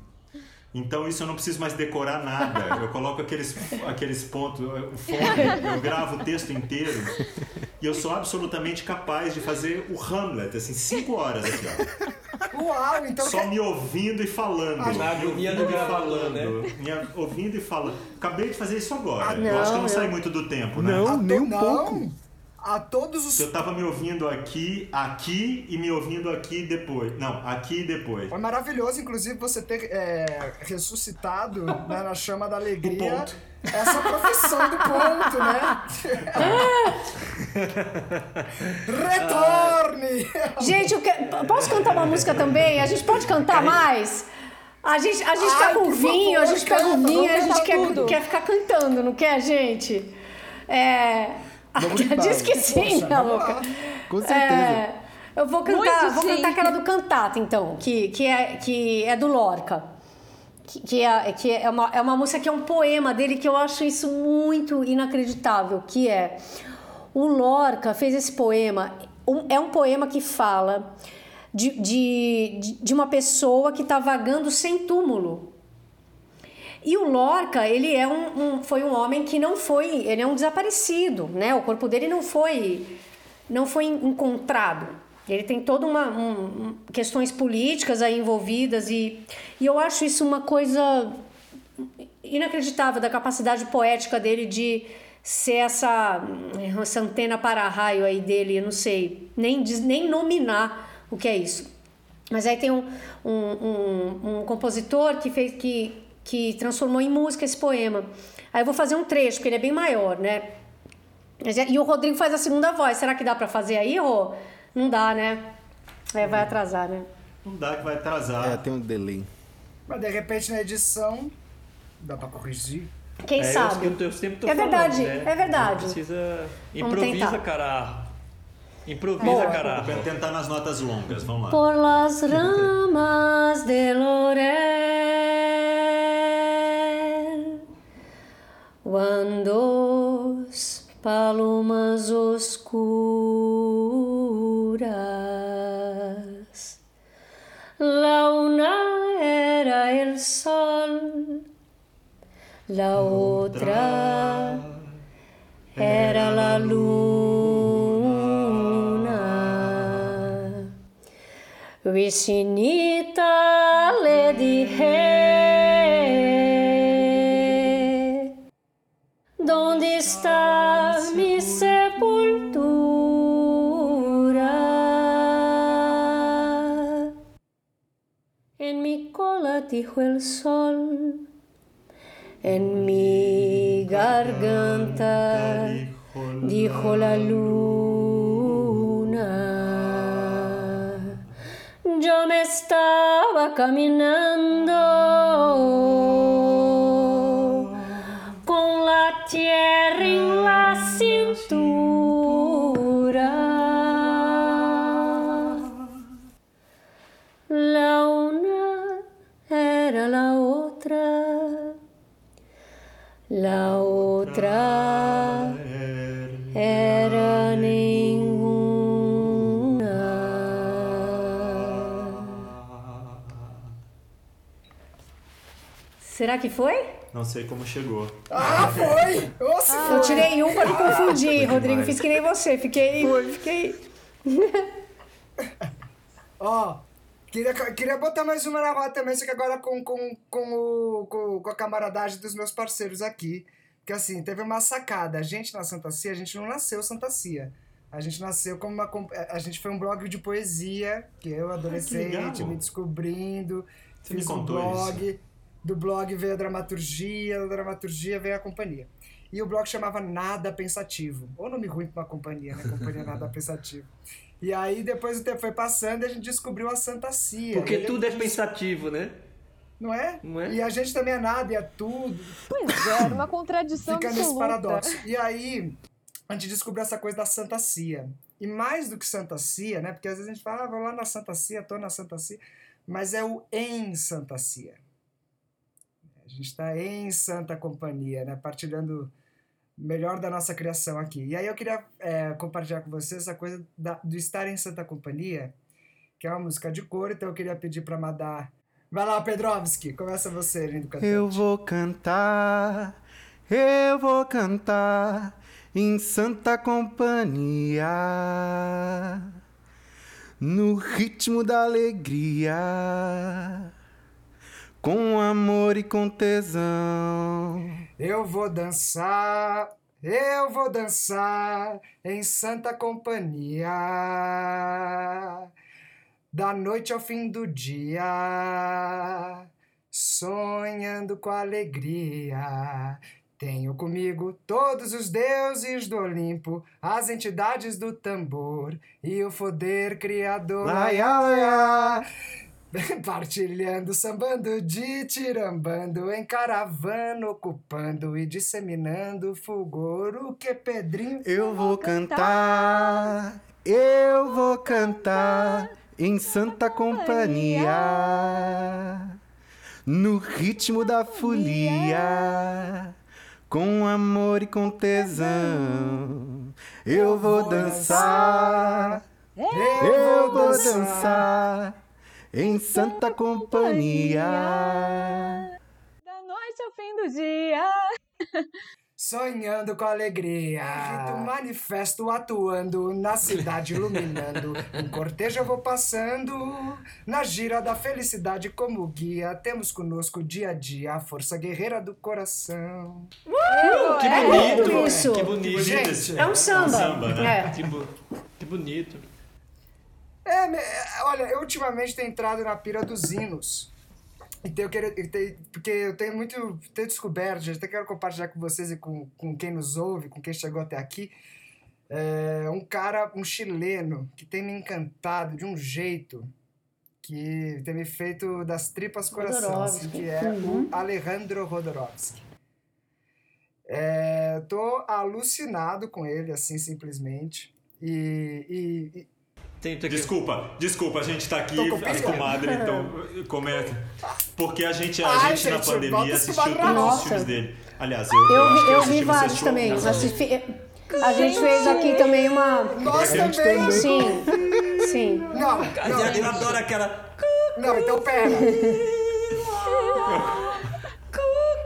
Então isso eu não preciso mais decorar nada. Eu coloco aqueles, aqueles pontos, o fone, eu gravo o texto inteiro e eu sou absolutamente capaz de fazer o Hamlet, assim, cinco horas aqui, ó. Uau, então Só me ouvindo e falando. Ah, me ouvindo e falando. né? Me ouvindo e falando. Acabei de fazer isso agora. Ah, eu acho que eu não não, saí eu- muito do tempo, né? Não, nem um não, pouco. A todos os. Eu tava me ouvindo aqui, aqui e me ouvindo aqui depois. Não, aqui e depois. Foi maravilhoso, inclusive, você ter é, ressuscitado né, na chama da alegria ponto. essa profissão do ponto, né? Retorne! Gente, eu que- posso cantar uma música também? A gente pode cantar mais? A gente, a gente tá Ai, com por vinho, favor, a gente pega o vinho, a gente quer, tudo. quer ficar cantando, não quer, gente? É. Vamos embora. Diz que sim, Poxa, louca. Com certeza. É, eu vou cantar, Muito vou sim. cantar aquela do Cantata, então, que, que, é, que é do Lorca. Que, é, que é, uma, é uma música que é um poema dele que eu acho isso muito inacreditável, que é... O Lorca fez esse poema, um- é um poema que fala de, de, de- de uma pessoa que está vagando sem túmulo. E o Lorca, ele é um, um- foi um homem que não foi, ele é um desaparecido, né? O corpo dele não foi, não foi encontrado. Ele tem toda uma um- questões políticas aí envolvidas e, e eu acho isso uma coisa inacreditável da capacidade poética dele de ser essa, essa antena para raio aí dele, eu não sei nem nem nominar o que é isso. Mas aí tem um, um, um compositor que fez que, que transformou em música esse poema. Aí eu vou fazer um trecho, porque ele é bem maior, né? É- E o Rodrigo faz a segunda voz. Será que dá pra fazer aí, Rô? Não dá, né? É, vai atrasar, né? Não dá que vai atrasar. É, tem um delay. Mas de repente na edição dá pra corrigir. Quem É, sabe? Eu, eu sempre tô É verdade, falando, né? é verdade. Não Precisa. Improvisa, tentar. cara. Improvisa, Boa. cara. Vou tentar nas notas longas, vamos lá. Por las ramas del laurel, cuando as palomas oscuras, la una era el sol, la otra era la luna. Vicinita le dije, está mi sepultura? En mi cola dijo el sol, en mi garganta dijo la luna. Yo me estaba caminando con la otra era ninguna. Será que foi? Não sei como chegou. Ah, foi! Se Eu foi! tirei um pra não confundir, Rodrigo. demais. Fiz que nem você. Fiquei. Fiquei. Ó, queria, queria botar mais uma na roda também, só que agora com, com, com, o, com, com a camaradagem dos meus parceiros aqui. Porque assim, teve uma sacada. A gente na Santa Cia, a gente não nasceu Santa Cia. A gente nasceu como uma. A gente foi um blog de poesia, que eu, adolescente, me descobrindo. Você me fiz um contou blog. Do blog veio a dramaturgia, da dramaturgia veio a companhia. E o blog chamava Nada Pensativo. Ou nome ruim pra uma companhia, né? Companhia Nada Pensativo. E aí, depois o tempo foi passando e a gente descobriu a Santa Cia. Porque E tudo é pensativo, né? Não é? Não é? E a gente também é nada e é tudo. Pois é, era uma contradição Fica nesse absoluta. paradoxo. E aí, a gente descobriu essa coisa da Santa Cia. E mais do que Santa Cia, né? Porque às vezes a gente fala, ah, vou lá na Santa Cia, tô na Santa Cia. Mas é o em Santa Cia. A gente está em Santa Companhia, né? Partilhando o melhor da nossa criação aqui. E aí eu queria é, compartilhar com vocês essa coisa da- do estar em Santa Companhia, que é uma música de cor, então eu queria pedir para Madar. Vai lá, Pedrovski, começa você, lindo cantante. Eu vou cantar, eu vou cantar em santa companhia, no ritmo da alegria, com amor e com tesão. Eu vou dançar, eu vou dançar em santa companhia. Da noite ao fim do dia, sonhando com alegria. Tenho comigo todos os deuses do Olimpo, as entidades do tambor e o poder criador. Laia, laia. Partilhando, sambando, ditirambando, em caravana, ocupando e disseminando fulgor. O que, Pedrinho? Eu vou cantar, eu vou cantar em santa companhia, no ritmo da folia, com amor e com tesão. Eu vou dançar, eu vou dançar em santa companhia. Da noite ao fim do dia. Sonhando com alegria. Rito manifesto atuando na cidade iluminando. Em cortejo eu vou passando. Na gira da felicidade como guia. Temos conosco dia a dia a força guerreira do coração. Que é bonito, lindo isso. Que bonito. Gente, É um samba. samba, né? É. Que, bo- que bonito. É, é, olha, eu ultimamente tenho entrado na pira dos hinos. Então eu quero. Porque eu tenho muito. Tenho descoberto, gente. Até quero compartilhar com vocês e com, com quem nos ouve, com quem chegou até aqui. É, um cara, um chileno, que tem me encantado de um jeito que tem me feito das tripas coração, assim, que é o Alejandro Rodorovsky. É, tô alucinado com ele, assim, simplesmente. E- e Tenta. Desculpa, desculpa, a gente tá aqui, as comadres, então comenta. Porque a gente, a Ai, gente, na gente, bota pandemia assistiu todos na os filmes nossa. dele. Aliás, eu, Eu, eu, que eu vi vários assistiu também. Assisti- a gente fez aqui também uma. Nós gente também! Sim, sim. Não, não, Eu adoro aquela. não, então pera.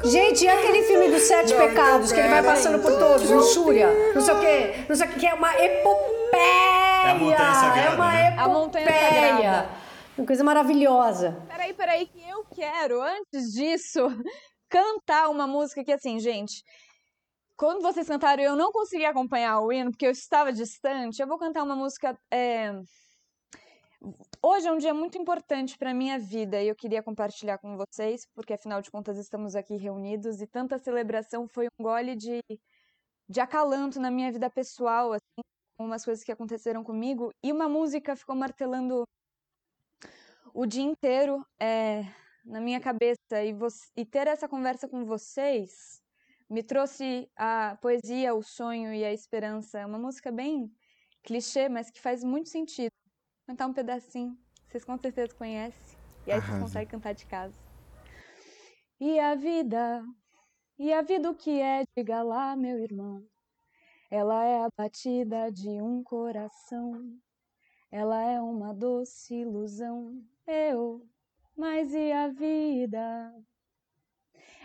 Gente, e aquele filme dos Sete Não, Pecados, então que ele vai passando por todos, luxúria, não sei o quê, não sei o quê, que é uma epopeia. É a montanha sagrada, É uma né? A montanha sagrada. Uma coisa maravilhosa. Peraí, peraí, que eu quero, antes disso, cantar uma música que, assim, gente. Quando vocês cantaram, eu não consegui acompanhar o hino, porque eu estava distante. Eu vou cantar uma música. é, Hoje é um dia muito importante para minha vida e eu queria compartilhar com vocês, porque afinal de contas estamos aqui reunidos e tanta celebração foi um gole de, de acalanto na minha vida pessoal, assim, umas coisas que aconteceram comigo. E uma música ficou martelando o dia inteiro é, na minha cabeça e, e ter essa conversa com vocês me trouxe a poesia, o sonho e a esperança. É uma música bem clichê, mas que faz muito sentido. Vou cantar um pedacinho, vocês com certeza conhecem, e aí vocês conseguem cantar de casa. E a vida, e a vida o que é, diga lá, meu irmão. Ela é a batida de um coração. Ela é uma doce ilusão. Eu, mas e a vida?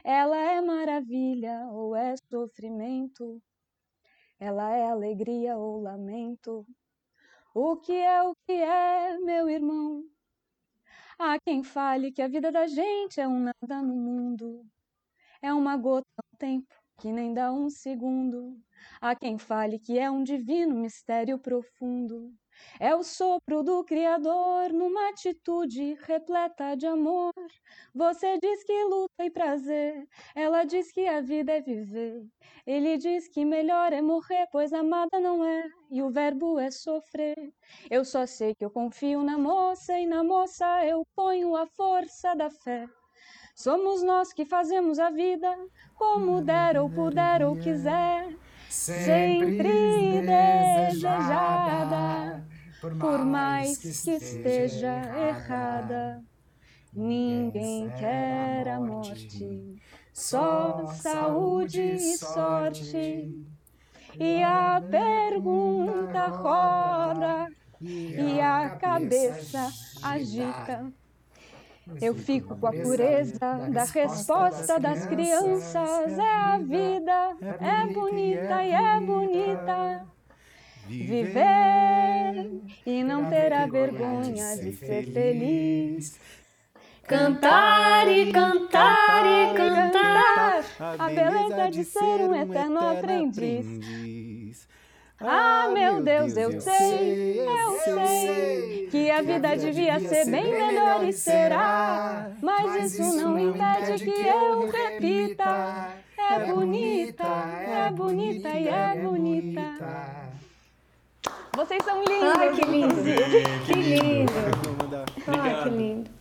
Ela é maravilha ou é sofrimento? Ela é alegria ou lamento? O que é o que é, meu irmão? Há quem fale que a vida da gente é um nada no mundo, é uma gota no tempo que nem dá um segundo. Há quem fale que é um divino mistério profundo, é o sopro do Criador numa atitude repleta de amor. Você diz que luta e prazer, ela diz que a vida é viver. Ele diz que melhor é morrer, pois amada não é, e o verbo é sofrer. Eu só sei que eu confio na moça, e na moça eu ponho a força da fé. Somos nós que fazemos a vida como der ou puder ou quiser. Sempre desejada, por mais que esteja errada. Ninguém quer a morte, só saúde e sorte. E a pergunta roda e a cabeça agita. Eu fico com a pureza da resposta das crianças. É a vida, é bonita e é bonita. Viver e não ter a vergonha de ser feliz. Cantar e cantar e cantar a beleza de ser um eterno aprendiz. Ah, meu Deus, eu sei, eu sei que a vida devia ser bem melhor e será, mas isso não impede que eu repita. É bonita, é bonita e é bonita. Vocês são lindos. Ai, que lindo. Que lindo. Ai, que lindo.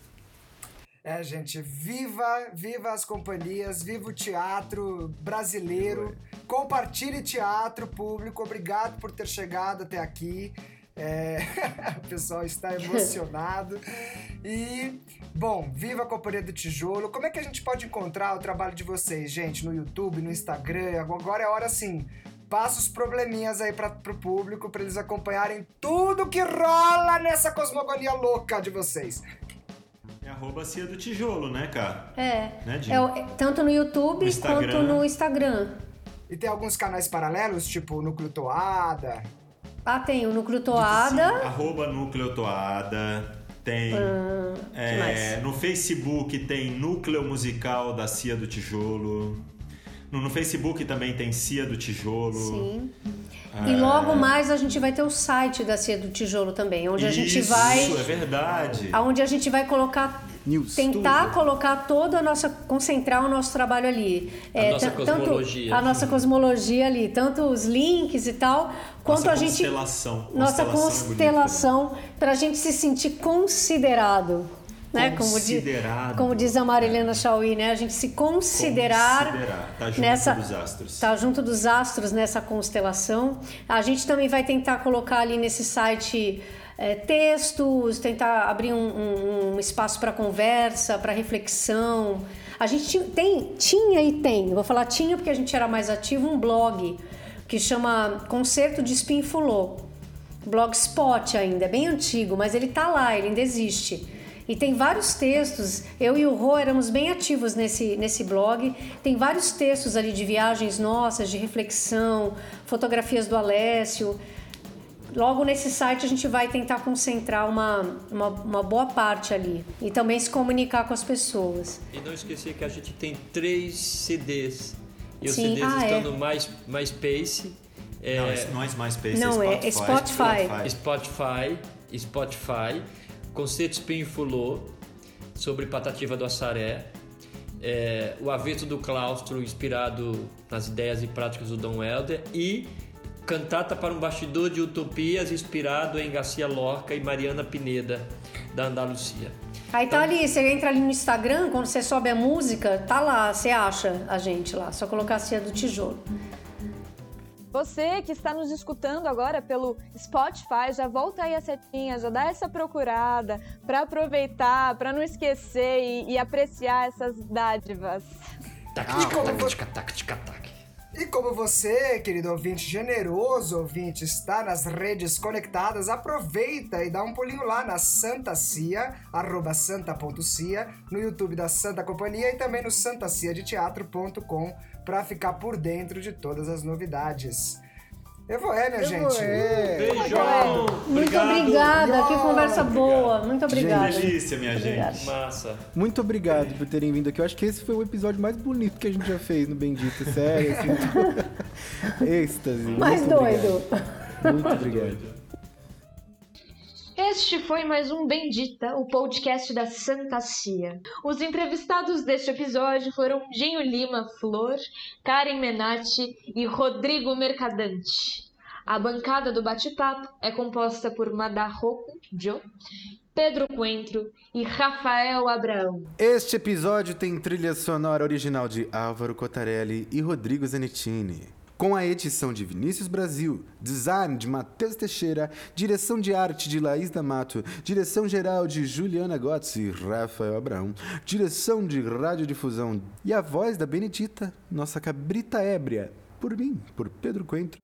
É, gente, viva, viva as companhias, viva o teatro brasileiro. Compartilhe teatro público. Obrigado por ter chegado até aqui. É, o pessoal está emocionado. E, bom, viva a Companhia do Tijolo. Como é que a gente pode encontrar o trabalho de vocês, gente? No YouTube, no Instagram? Agora é hora sim. Passa os probleminhas aí para pro público, para eles acompanharem tudo que rola nessa cosmogonia louca de vocês. É arroba Cia do Tijolo, né, cara? É. Né? É o- é tanto no YouTube Instagram. quanto no Instagram. E tem alguns canais paralelos, tipo Núcleo Toada. Ah, tem o Núcleo Toada. Arroba Núcleo Toada. Tem. Ah, é, no Facebook tem Núcleo Musical da Cia do Tijolo. No, no Facebook também tem Cia do Tijolo. Sim. É. E logo mais a gente vai ter o site da Cia do Tijolo também, onde a gente Isso, vai. é verdade. Onde a gente vai colocar. News, tentar tudo. colocar toda a nossa. concentrar o nosso trabalho ali. É, A nossa tan- cosmologia. Tanto a nossa cosmologia ali, tanto os links e tal, quanto Nossa a gente. constelação. Nossa Constelação é para a gente se sentir considerado. Né? Como, di- Considerado. como diz a Marilena Chauí, né? A gente se considerar, Considerar. Tá junto nessa dos astros. tá junto dos astros nessa constelação. A gente também vai tentar colocar ali nesse site é, textos, tentar abrir um, um- um espaço para conversa, para reflexão. A gente tem, tinha e tem, vou falar tinha porque a gente era mais ativo, um blog que chama Concerto de Spinfulô. Blogspot ainda, é bem antigo, mas ele tá lá, ele ainda existe. E tem vários textos, eu e o Rô éramos bem ativos nesse, nesse blog. Tem vários textos ali de viagens nossas, de reflexão, fotografias do Alessio. Logo nesse site a gente vai tentar concentrar uma, uma, uma boa parte ali e também se comunicar com as pessoas. E não esquecer que a gente tem três CDs. E os Sim, CDs ah, estão é. no Mais, MySpace. É, Não, não é MySpace, Não, é é Spotify. Spotify, Spotify, Conceito Spinfulô, sobre Patativa do Assaré, é, o Aveto do Claustro, inspirado nas ideias e práticas do Dom Helder, e Cantata para um Bastidor de Utopias, inspirado em Garcia Lorca e Mariana Pineda, da Andalucia. Aí tá ali, você entra ali no Instagram, quando você sobe a música, tá lá, você acha a gente lá, só colocar a Cia do Tijolo. Você que está nos escutando agora pelo Spotify, já volta aí a setinha, já dá essa procurada para aproveitar, para não esquecer e, e apreciar essas dádivas. E como você, querido ouvinte, generoso ouvinte, está nas redes conectadas, aproveita e dá um pulinho lá na Santa Cia, arroba santa.cia, no YouTube da Santa Companhia e também no santaciadeteatro.com para ficar por dentro de todas as novidades. Eu vou é, minha Eu vou gente. é. Beijão! Muito Obrigado. obrigada, que Obrigado. conversa boa. Muito obrigada. Delícia, minha gente. Massa. Muito obrigado por terem vindo aqui. Eu acho que esse foi o episódio mais bonito que a gente já fez no Bendito. Sério, assim. Êxtase. Mais Muito doido. obrigado. Muito obrigado. Este foi mais um Bendita, o podcast da Santa Cia. Os entrevistados deste episódio foram Genho Lima Flor, Karen Menati e Rodrigo Mercadante. A bancada do bate-papo é composta por Madarroco Joe, Pedro Coentro e Rafael Abraão. Este episódio tem trilha sonora original de Álvaro Cotarelli e Rodrigo Zanettini. Com a edição de Vinícius Brasil, design de Matheus Teixeira, direção de arte de Laís D'Amato, direção geral de Juliana Gotts e Rafael Abraão, direção de radiodifusão e a voz da Benedita, nossa cabrita ébria, por mim, por Pedro Coentro.